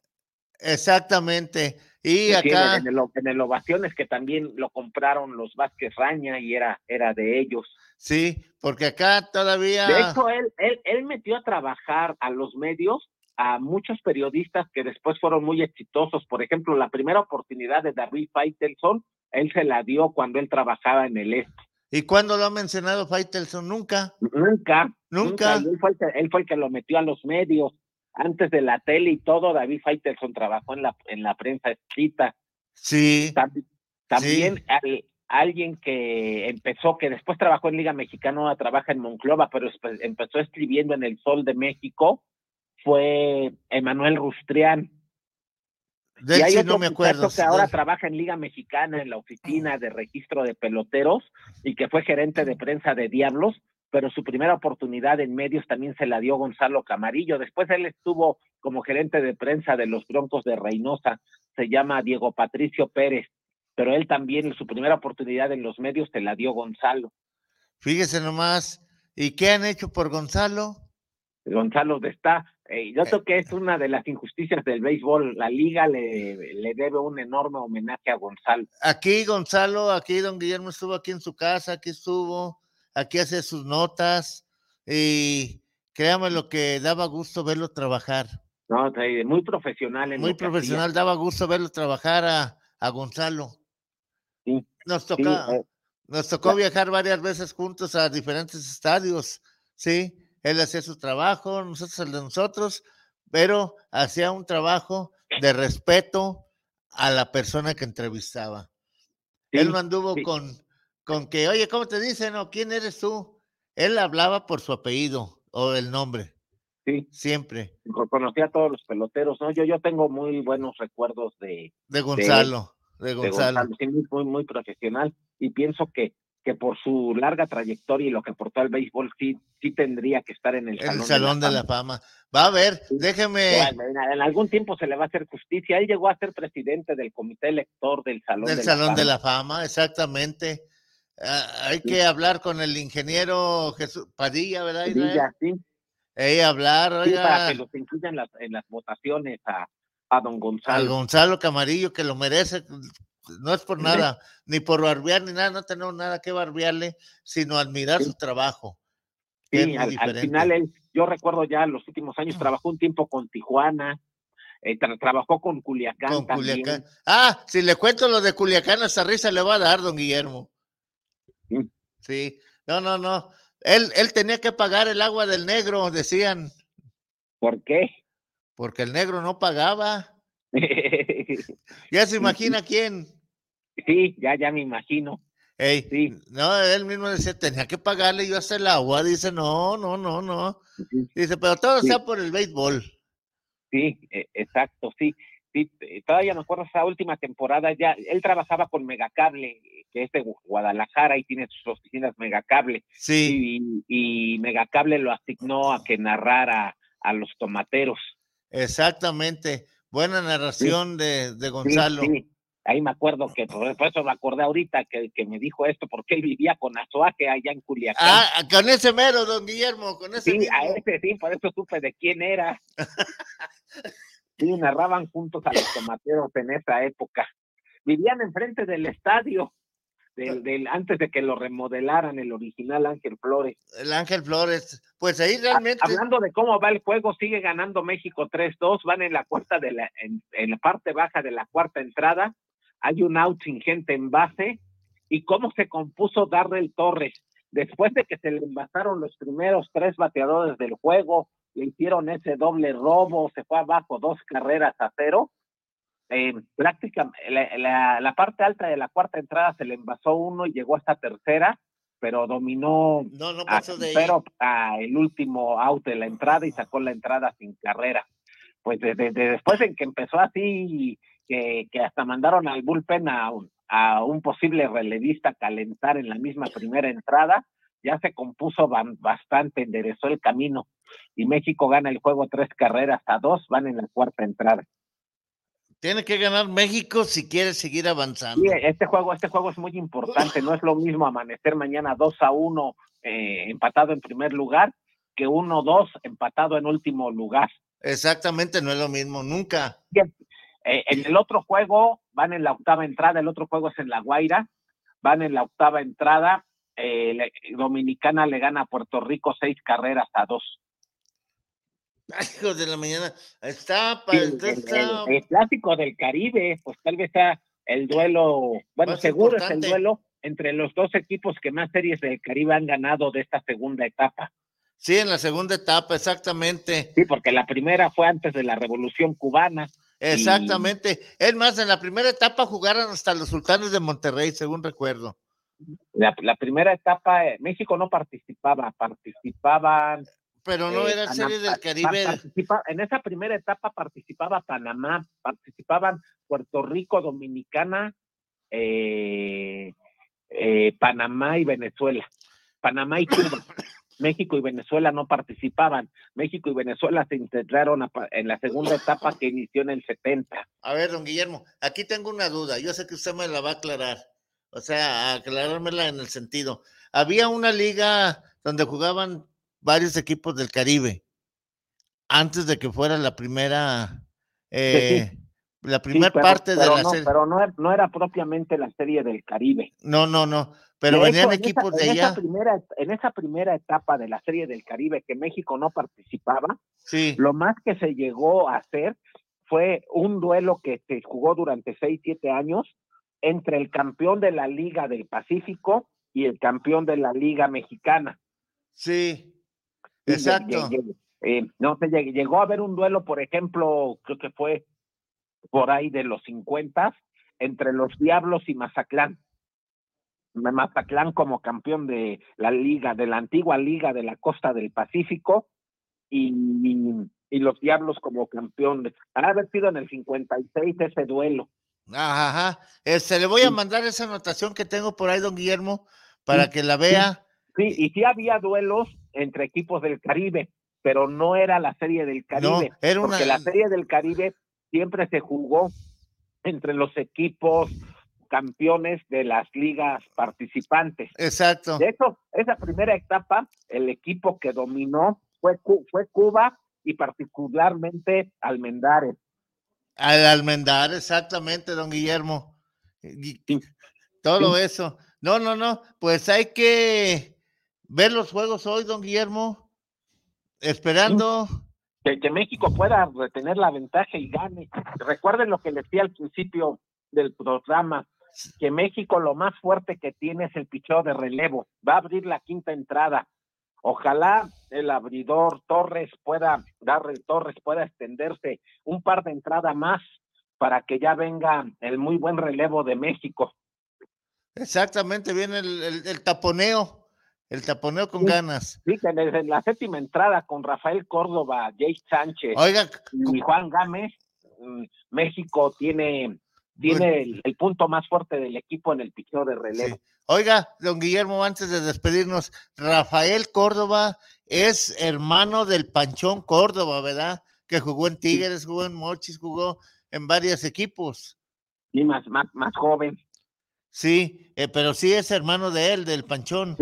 Exactamente. Y acá, en, el, en el ovaciones que también lo compraron los Vázquez Raña y era, era de ellos. sí, porque acá todavía. De hecho, él, él, él metió a trabajar a los medios a muchos periodistas que después fueron muy exitosos. Por ejemplo, la primera oportunidad de David Faitelson, él se la dio cuando él trabajaba en el este. ¿Y cuándo lo ha mencionado Faitelson? Nunca. Nunca, Nunca. Y Él, fue el que, él fue el que lo metió a los medios. Antes de la tele y todo, David Faitelson trabajó en la, en la prensa escrita. Sí. Tam- También al- alguien que empezó, que después trabajó en Liga Mexicana, trabaja en Monclova, pero empezó escribiendo en El Sol de México, fue Emanuel Rustrián. De y hay sí otro no me acuerdo. que ahora trabaja en Liga Mexicana, en la oficina de registro de peloteros, y que fue gerente de prensa de Diablos, pero su primera oportunidad en medios también se la dio Gonzalo Camarillo. Después él estuvo como gerente de prensa de los Broncos de Reynosa, se llama Diego Patricio Pérez, pero él también su primera oportunidad en los medios se la dio Gonzalo. Fíjese nomás. ¿Y qué han hecho por Gonzalo? Gonzalo está. eh, yo creo que es una de las injusticias del béisbol. La liga le, le debe un enorme homenaje a Gonzalo. Aquí Gonzalo, aquí don Guillermo estuvo aquí en su casa, aquí estuvo, aquí hace sus notas y créame lo que daba gusto verlo trabajar. No, muy profesional. En Muy profesional, hacía. daba gusto verlo trabajar a, a Gonzalo. Sí, Nos sí, toca, eh, nos tocó viajar varias veces juntos a diferentes estadios, sí. Él hacía su trabajo, nosotros el de nosotros, pero hacía un trabajo de respeto a la persona que entrevistaba. Él sí. con, con que, oye, ¿cómo te dicen? o quién eres tú? Él hablaba por su apellido o el nombre. Sí. Siempre. Conocía a todos los peloteros, ¿no? Yo, yo tengo muy buenos recuerdos de, De Gonzalo. De de Gonzalo. sí, muy, muy, profesional. Y pienso que, que por su larga trayectoria y lo que aportó al béisbol, sí, sí tendría que estar en el El Salón, Salón de la Fama. Fama. Va a ver, déjeme. Bueno, en, en algún tiempo se le va a hacer justicia. Él llegó a ser presidente del comité elector del Salón, del de, Salón la de Fama. la Fama, exactamente. Ah, hay que hablar con el ingeniero Jesús Padilla, ¿verdad? Padilla, sí. Hablar, Sí, oiga, para que los incluyan en las, en las votaciones a, a don al Gonzalo. Gonzalo Camarillo, que lo merece. No es por Sí. nada, ni por barbear ni nada, no tenemos nada que barbearle, sino admirar su trabajo. Sí, al, final él, yo recuerdo ya los últimos años, trabajó un tiempo con Tijuana, eh, tra- trabajó con Culiacán Con también. Culiacán. Ah, si le cuento lo de Culiacán, hasta risa le va a dar, don Guillermo. Sí, no, no, no. Él, él tenía que pagar el agua del negro, decían. ¿Por qué? Porque el negro no pagaba. [LAUGHS] Ya se imagina quién. Sí, ya, ya me imagino. Ey, No, él mismo decía, tenía que pagarle yo hasta el agua. Dice, no, no, no, no. Dice, pero todo Sí. sea por el béisbol. Sí, e- exacto, sí. Sí, eh, todavía me acuerdo esa última temporada ya, él trabajaba con Megacable, que es de Gu- Guadalajara y tiene sus oficinas Megacable. Sí. Y, y Megacable lo asignó a que narrara a los tomateros. Exactamente. Buena narración de, de Sí, Gonzalo. sí. Ahí me acuerdo que por, eso me acordé ahorita que, que me dijo esto, porque él vivía con Azuaje allá en Culiacán. Ah, con ese mero, don Guillermo, con ese Sí, mismo. a ese sí, por eso supe de quién era. [LAUGHS] Sí, narraban juntos a los tomateros en esa época. Vivían enfrente del estadio, del, del, antes de que lo remodelaran, el original Ángel Flores. El Ángel Flores. Pues ahí realmente. Hablando de cómo va el juego, sigue ganando México 3-2, van en la cuarta de la, en, en la parte baja de la cuarta entrada, hay un out sin gente en base, y cómo se compuso Darrell Torres, después de que se le envasaron los primeros tres bateadores del juego, le hicieron ese doble robo, se fue abajo dos carreras a cero, eh, prácticamente la, la, la parte alta de la cuarta entrada se le envasó uno y llegó hasta tercera, pero dominó No, no a de pero a el último out de la entrada y sacó la entrada sin carrera. Pues desde después en que empezó así, que, que hasta mandaron al bullpen a, un- a un posible relevista a calentar en la misma primera entrada, ya se compuso bastante, enderezó el camino y México gana el juego tres carreras a dos, van en la cuarta entrada. Tiene que ganar México si quiere seguir avanzando. Sí, este juego, este juego es muy importante. No es lo mismo amanecer mañana 2 a 1 eh, empatado en primer lugar que 1-2 empatado en último lugar. Exactamente, no es lo mismo, nunca. Bien, eh, en el otro juego van en la octava entrada, el otro juego es en La Guaira, van en la octava entrada, eh, le- Dominicana le gana a Puerto Rico seis carreras a dos. Ay, hijos de la mañana. Está Sí, para el, está- el- el clásico del Caribe, pues tal vez sea el duelo, bueno, Más seguro es el duelo entre los dos equipos que más series del Caribe han ganado de esta segunda etapa. Sí, en la segunda etapa, exactamente. Sí, porque la primera fue antes de la Revolución Cubana. Exactamente. Es más, en la primera etapa jugaron hasta los sultanes de Monterrey, según recuerdo. La, la primera etapa, eh, México no participaba, participaban. Pero no eh, era serie del Caribe. participa- en esa primera etapa participaba Panamá, participaban Puerto Rico, Dominicana, eh, eh, Panamá y Venezuela. Panamá y Cuba. [COUGHS] México y Venezuela no participaban. México y Venezuela se integraron a en la segunda etapa que inició en el 70. A ver, don Guillermo, aquí tengo una duda. Yo sé que usted me la va a aclarar. O sea, aclarármela en el sentido. Había una liga donde jugaban varios equipos del Caribe antes de que fuera la primera, eh, la Sí, primera parte de la no, serie. Pero no, era- no era propiamente la serie del Caribe. No, no, no. Pero De venían hecho, en esa- equipos de en allá. Esa primera, en esa primera etapa de la Serie del Caribe que México no participaba, Sí. lo más que se llegó a hacer fue un duelo que se jugó durante seis, siete años entre el campeón de la Liga del Pacífico y el campeón de la Liga Mexicana. Sí, exacto. eh, no lleg- llegó a haber un duelo, por ejemplo, creo que fue por ahí de los 50 entre los Diablos y Mazatlán. Ma- Mazatlán como campeón de la liga, de la antigua liga de la costa del Pacífico y, y los Diablos como campeón. de- Ha haber sido en el 56 ese duelo. Ajá, ajá. Este, le voy a mandar esa anotación que tengo por ahí, don Guillermo, para Sí, que la vea. Sí, y sí había duelos entre equipos del Caribe, pero no era la serie del Caribe. era una- Porque la serie del Caribe siempre se jugó entre los equipos campeones de las ligas participantes. Exacto. De hecho, esa primera etapa, el equipo que dominó fue, fue Cuba y particularmente Almendares. Al almendar, exactamente, don Guillermo. Todo Sí. eso. No, no, no. Pues hay que ver los juegos hoy, don Guillermo. Esperando. Que, que México pueda retener la ventaja y gane. Recuerden lo que les decía al principio del programa, que México lo más fuerte que tiene es el picheo de relevo. Va a abrir la quinta entrada. Ojalá el abridor Torres pueda, darle Torres pueda extenderse un par de entradas más para que ya venga el muy buen relevo de México. Exactamente, viene el, el- el taponeo. El taponeo con Sí. ganas. Sí, que desde la séptima entrada con Rafael Córdoba, Jake Sánchez Oiga, y Juan Gámez, mm, México tiene, tiene el, el punto más fuerte del equipo en el picheo de relevo. Sí. Oiga, don Guillermo, antes de despedirnos, Rafael Córdoba es hermano del Panchón Córdoba, ¿verdad? Que jugó en Tigres, jugó en Mochis, jugó en varios equipos. Y más, más, más joven. Sí, eh, pero sí es hermano de él, del Panchón.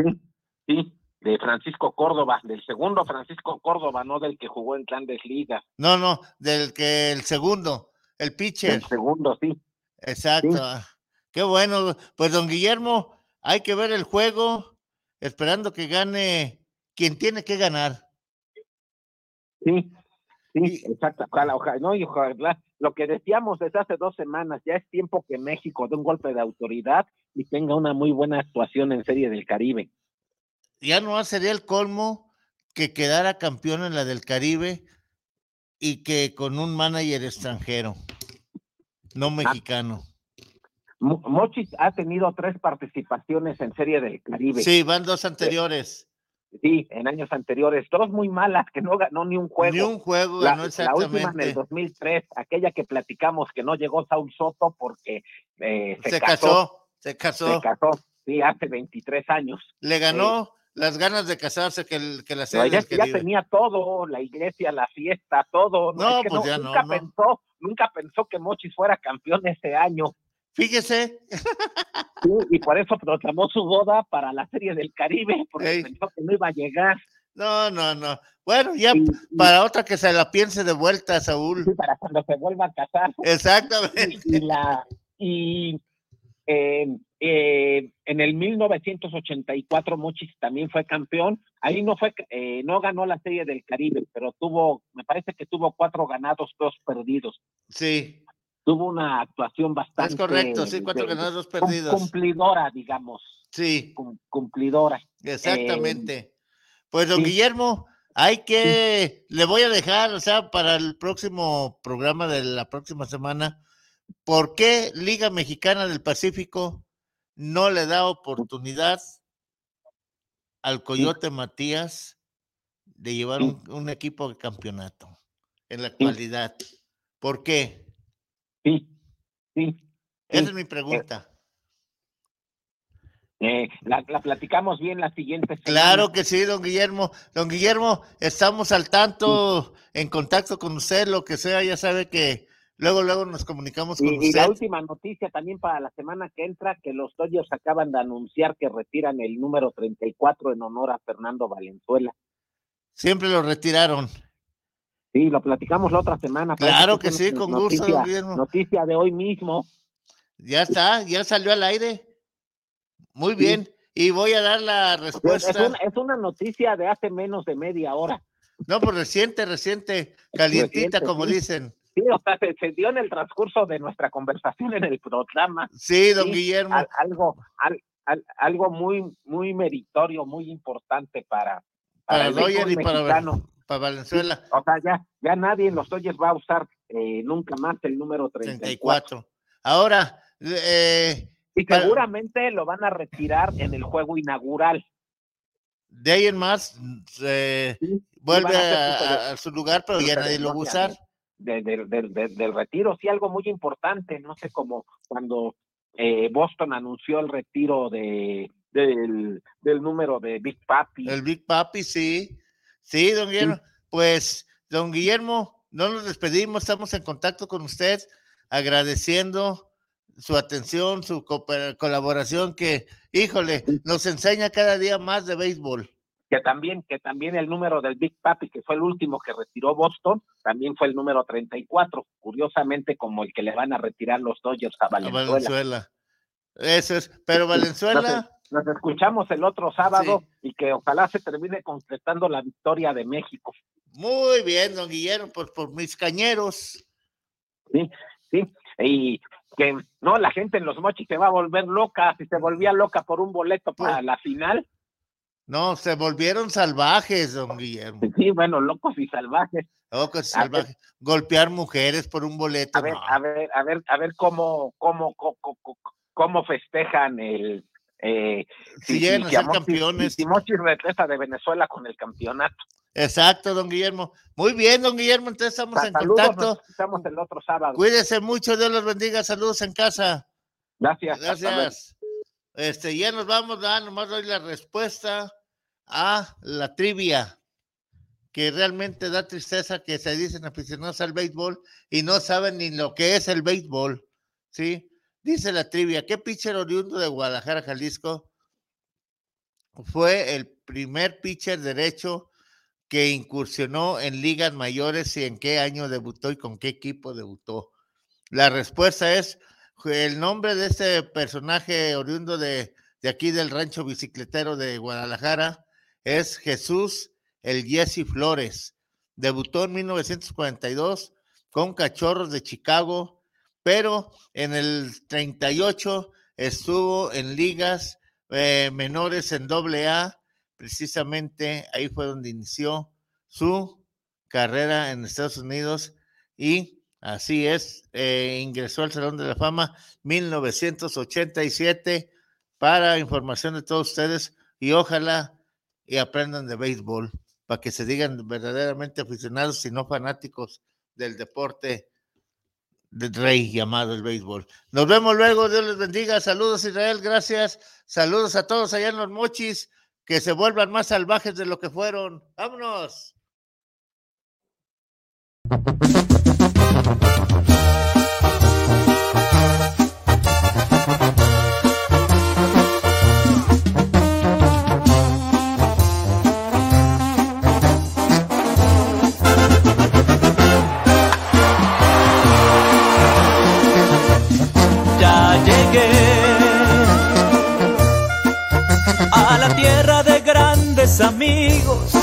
Sí, de Francisco Córdoba, del segundo Francisco Córdoba, no del que jugó en Grandes Ligas. No, no, del que el segundo, el pitcher. El segundo, sí. Exacto. Sí. ah, Qué bueno. Pues don Guillermo, hay que ver el juego, esperando que gane quien tiene que ganar. Sí, sí, exacto. Ojalá, ojalá, no, y ojalá, lo que decíamos desde hace dos semanas, ya es tiempo que México dé un golpe de autoridad y tenga una muy buena actuación en Serie del Caribe. Ya no sería el colmo que quedara campeón en la del Caribe y que con un manager extranjero, no mexicano. Mo- Mochis ha tenido tres participaciones en Serie del Caribe. Sí, van dos anteriores. Sí, en años anteriores, dos muy malas, que no ganó ni un juego. Ni un juego la, ganó la última en exactamente. el 2003, aquella que platicamos que no llegó Saul Soto porque eh, se, Se casó, casó, se casó. se casó, sí, hace 23 años. Le ganó las ganas de casarse que, el, que la No, serie ya, ya tenía todo, la iglesia, la fiesta, todo. No, Es que pues ya no, nunca pensó, nunca pensó que Mochis fuera campeón ese año. Fíjese, Sí, y por eso proclamó su boda para la Serie del Caribe, porque Ey. pensó que no iba a llegar. no, no, no. Bueno, ya Y- y- para otra que se la piense de vuelta, Saúl. sí, para cuando se vuelva a casar. Exactamente. y la y eh, eh, en el 1984 Mochis también fue campeón. Ahí no fue eh, no ganó la serie del Caribe pero tuvo me parece que tuvo cuatro ganados dos perdidos. Sí, tuvo una actuación bastante es correcto, sí, cuatro de- ganados, dos perdidos. cumplidora digamos. Sí, cum- cumplidora. Exactamente. Pues don sí. Guillermo, hay que, le voy a dejar, o sea, para el próximo programa de la próxima semana, ¿por qué Liga Mexicana del Pacífico no le da oportunidad al Coyote Matías de llevar un, un equipo de campeonato en la actualidad? ¿Por qué? sí sí Esa es mi pregunta. Eh, la, la platicamos bien la siguiente semana. Claro que sí, don Guillermo. Don Guillermo, estamos al tanto, en contacto con usted, lo que sea, ya sabe que luego, luego nos comunicamos con Y, y usted. la última noticia también para la semana que entra, que los Dodgers acaban de anunciar que retiran el número 34 en honor a Fernando Valenzuela. Siempre lo retiraron. Sí, lo platicamos la otra semana. Claro que sí, con gusto, noticia, de hoy mismo. Ya está, ya salió al aire. Muy bien. Y voy a dar la Es, respuesta. una, es una noticia de hace menos de media hora. No, pues reciente, reciente, calientita, Reciente, como sí. dicen. Sí, o sea, se, se dio en el transcurso de nuestra conversación en el programa. Sí, don Sí, Guillermo. al- algo, al- al- algo muy, muy meritorio, muy importante para, para béisbol y para, para Valenzuela. O sea, ya, ya nadie en los Dodgers va a usar eh, nunca más el número 34. 34. Ahora, eh, Y para- seguramente lo van a retirar en el juego inaugural. de ahí en más, eh, vuelve a su lugar, pero ya nadie lo va a usar. De- de- de- de- del retiro. Sí, algo muy importante, no sé, como cuando eh, Boston anunció el retiro de, del, del número de Big Papi. El Big Papi, sí. Sí, don Guillermo. Pues, don Guillermo, no nos despedimos, estamos en contacto con usted, agradeciendo su atención, su colaboración, que, híjole, nos enseña cada día más de béisbol. Que también, que también el número del Big Papi, que fue el último que retiró Boston, también fue el número 34, curiosamente como el que le van a retirar los Dodgers a A Valenzuela. Valenzuela. Eso es, pero Valenzuela. Nos, escuchamos el otro sábado y que ojalá se termine concretando la victoria de México. Muy bien, don Guillermo, pues por mis cañeros. Sí, sí, y que no, la gente en los mochis se va a volver loca, si se volvía loca por un boleto para Pues la final. No, se volvieron salvajes, don Guillermo. Sí, bueno, locos y salvajes. Locos y ver. salvajes. Golpear mujeres por un boleto. A ver, no. a ver, a ver, a ver cómo, cómo, cómo, cómo, festejan el eh, Si llegan a ser Mochis- campeones. Si Mochis regresa de Venezuela con el campeonato. Exacto, don Guillermo. Muy bien, don Guillermo, entonces estamos en Saludos, contacto. escuchamos el otro sábado. Cuídese mucho, Dios los bendiga. Saludos en casa. Gracias. Gracias. Este, ya nos vamos, ¿verdad? nomás doy la respuesta a la trivia, que realmente da tristeza que se dicen aficionados al béisbol y no saben ni lo que es el béisbol, ¿sí? Dice la trivia, ¿qué pitcher oriundo de Guadalajara, Jalisco fue el primer pitcher derecho que incursionó en ligas mayores y en qué año debutó y con qué equipo debutó? La respuesta es el nombre de este personaje oriundo de, de aquí del rancho bicicletero de Guadalajara es Jesús el Jesse Flores. Debutó en 1942 con Cachorros de Chicago, pero en el 38 estuvo en ligas eh, menores en doble A, precisamente ahí fue donde inició su carrera en Estados Unidos y así es, eh, ingresó al Salón de la Fama 1987 para información de todos ustedes y ojalá y aprendan de béisbol para que se digan verdaderamente aficionados y no fanáticos del deporte del rey llamado el béisbol. Nos vemos luego, Dios les bendiga. Saludos Israel, gracias. Saludos a todos allá en los mochis, que se vuelvan más salvajes de lo que fueron. Vámonos. Amigos,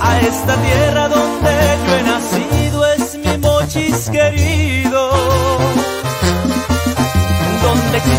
a esta tierra donde yo he nacido, es mi mochis querido.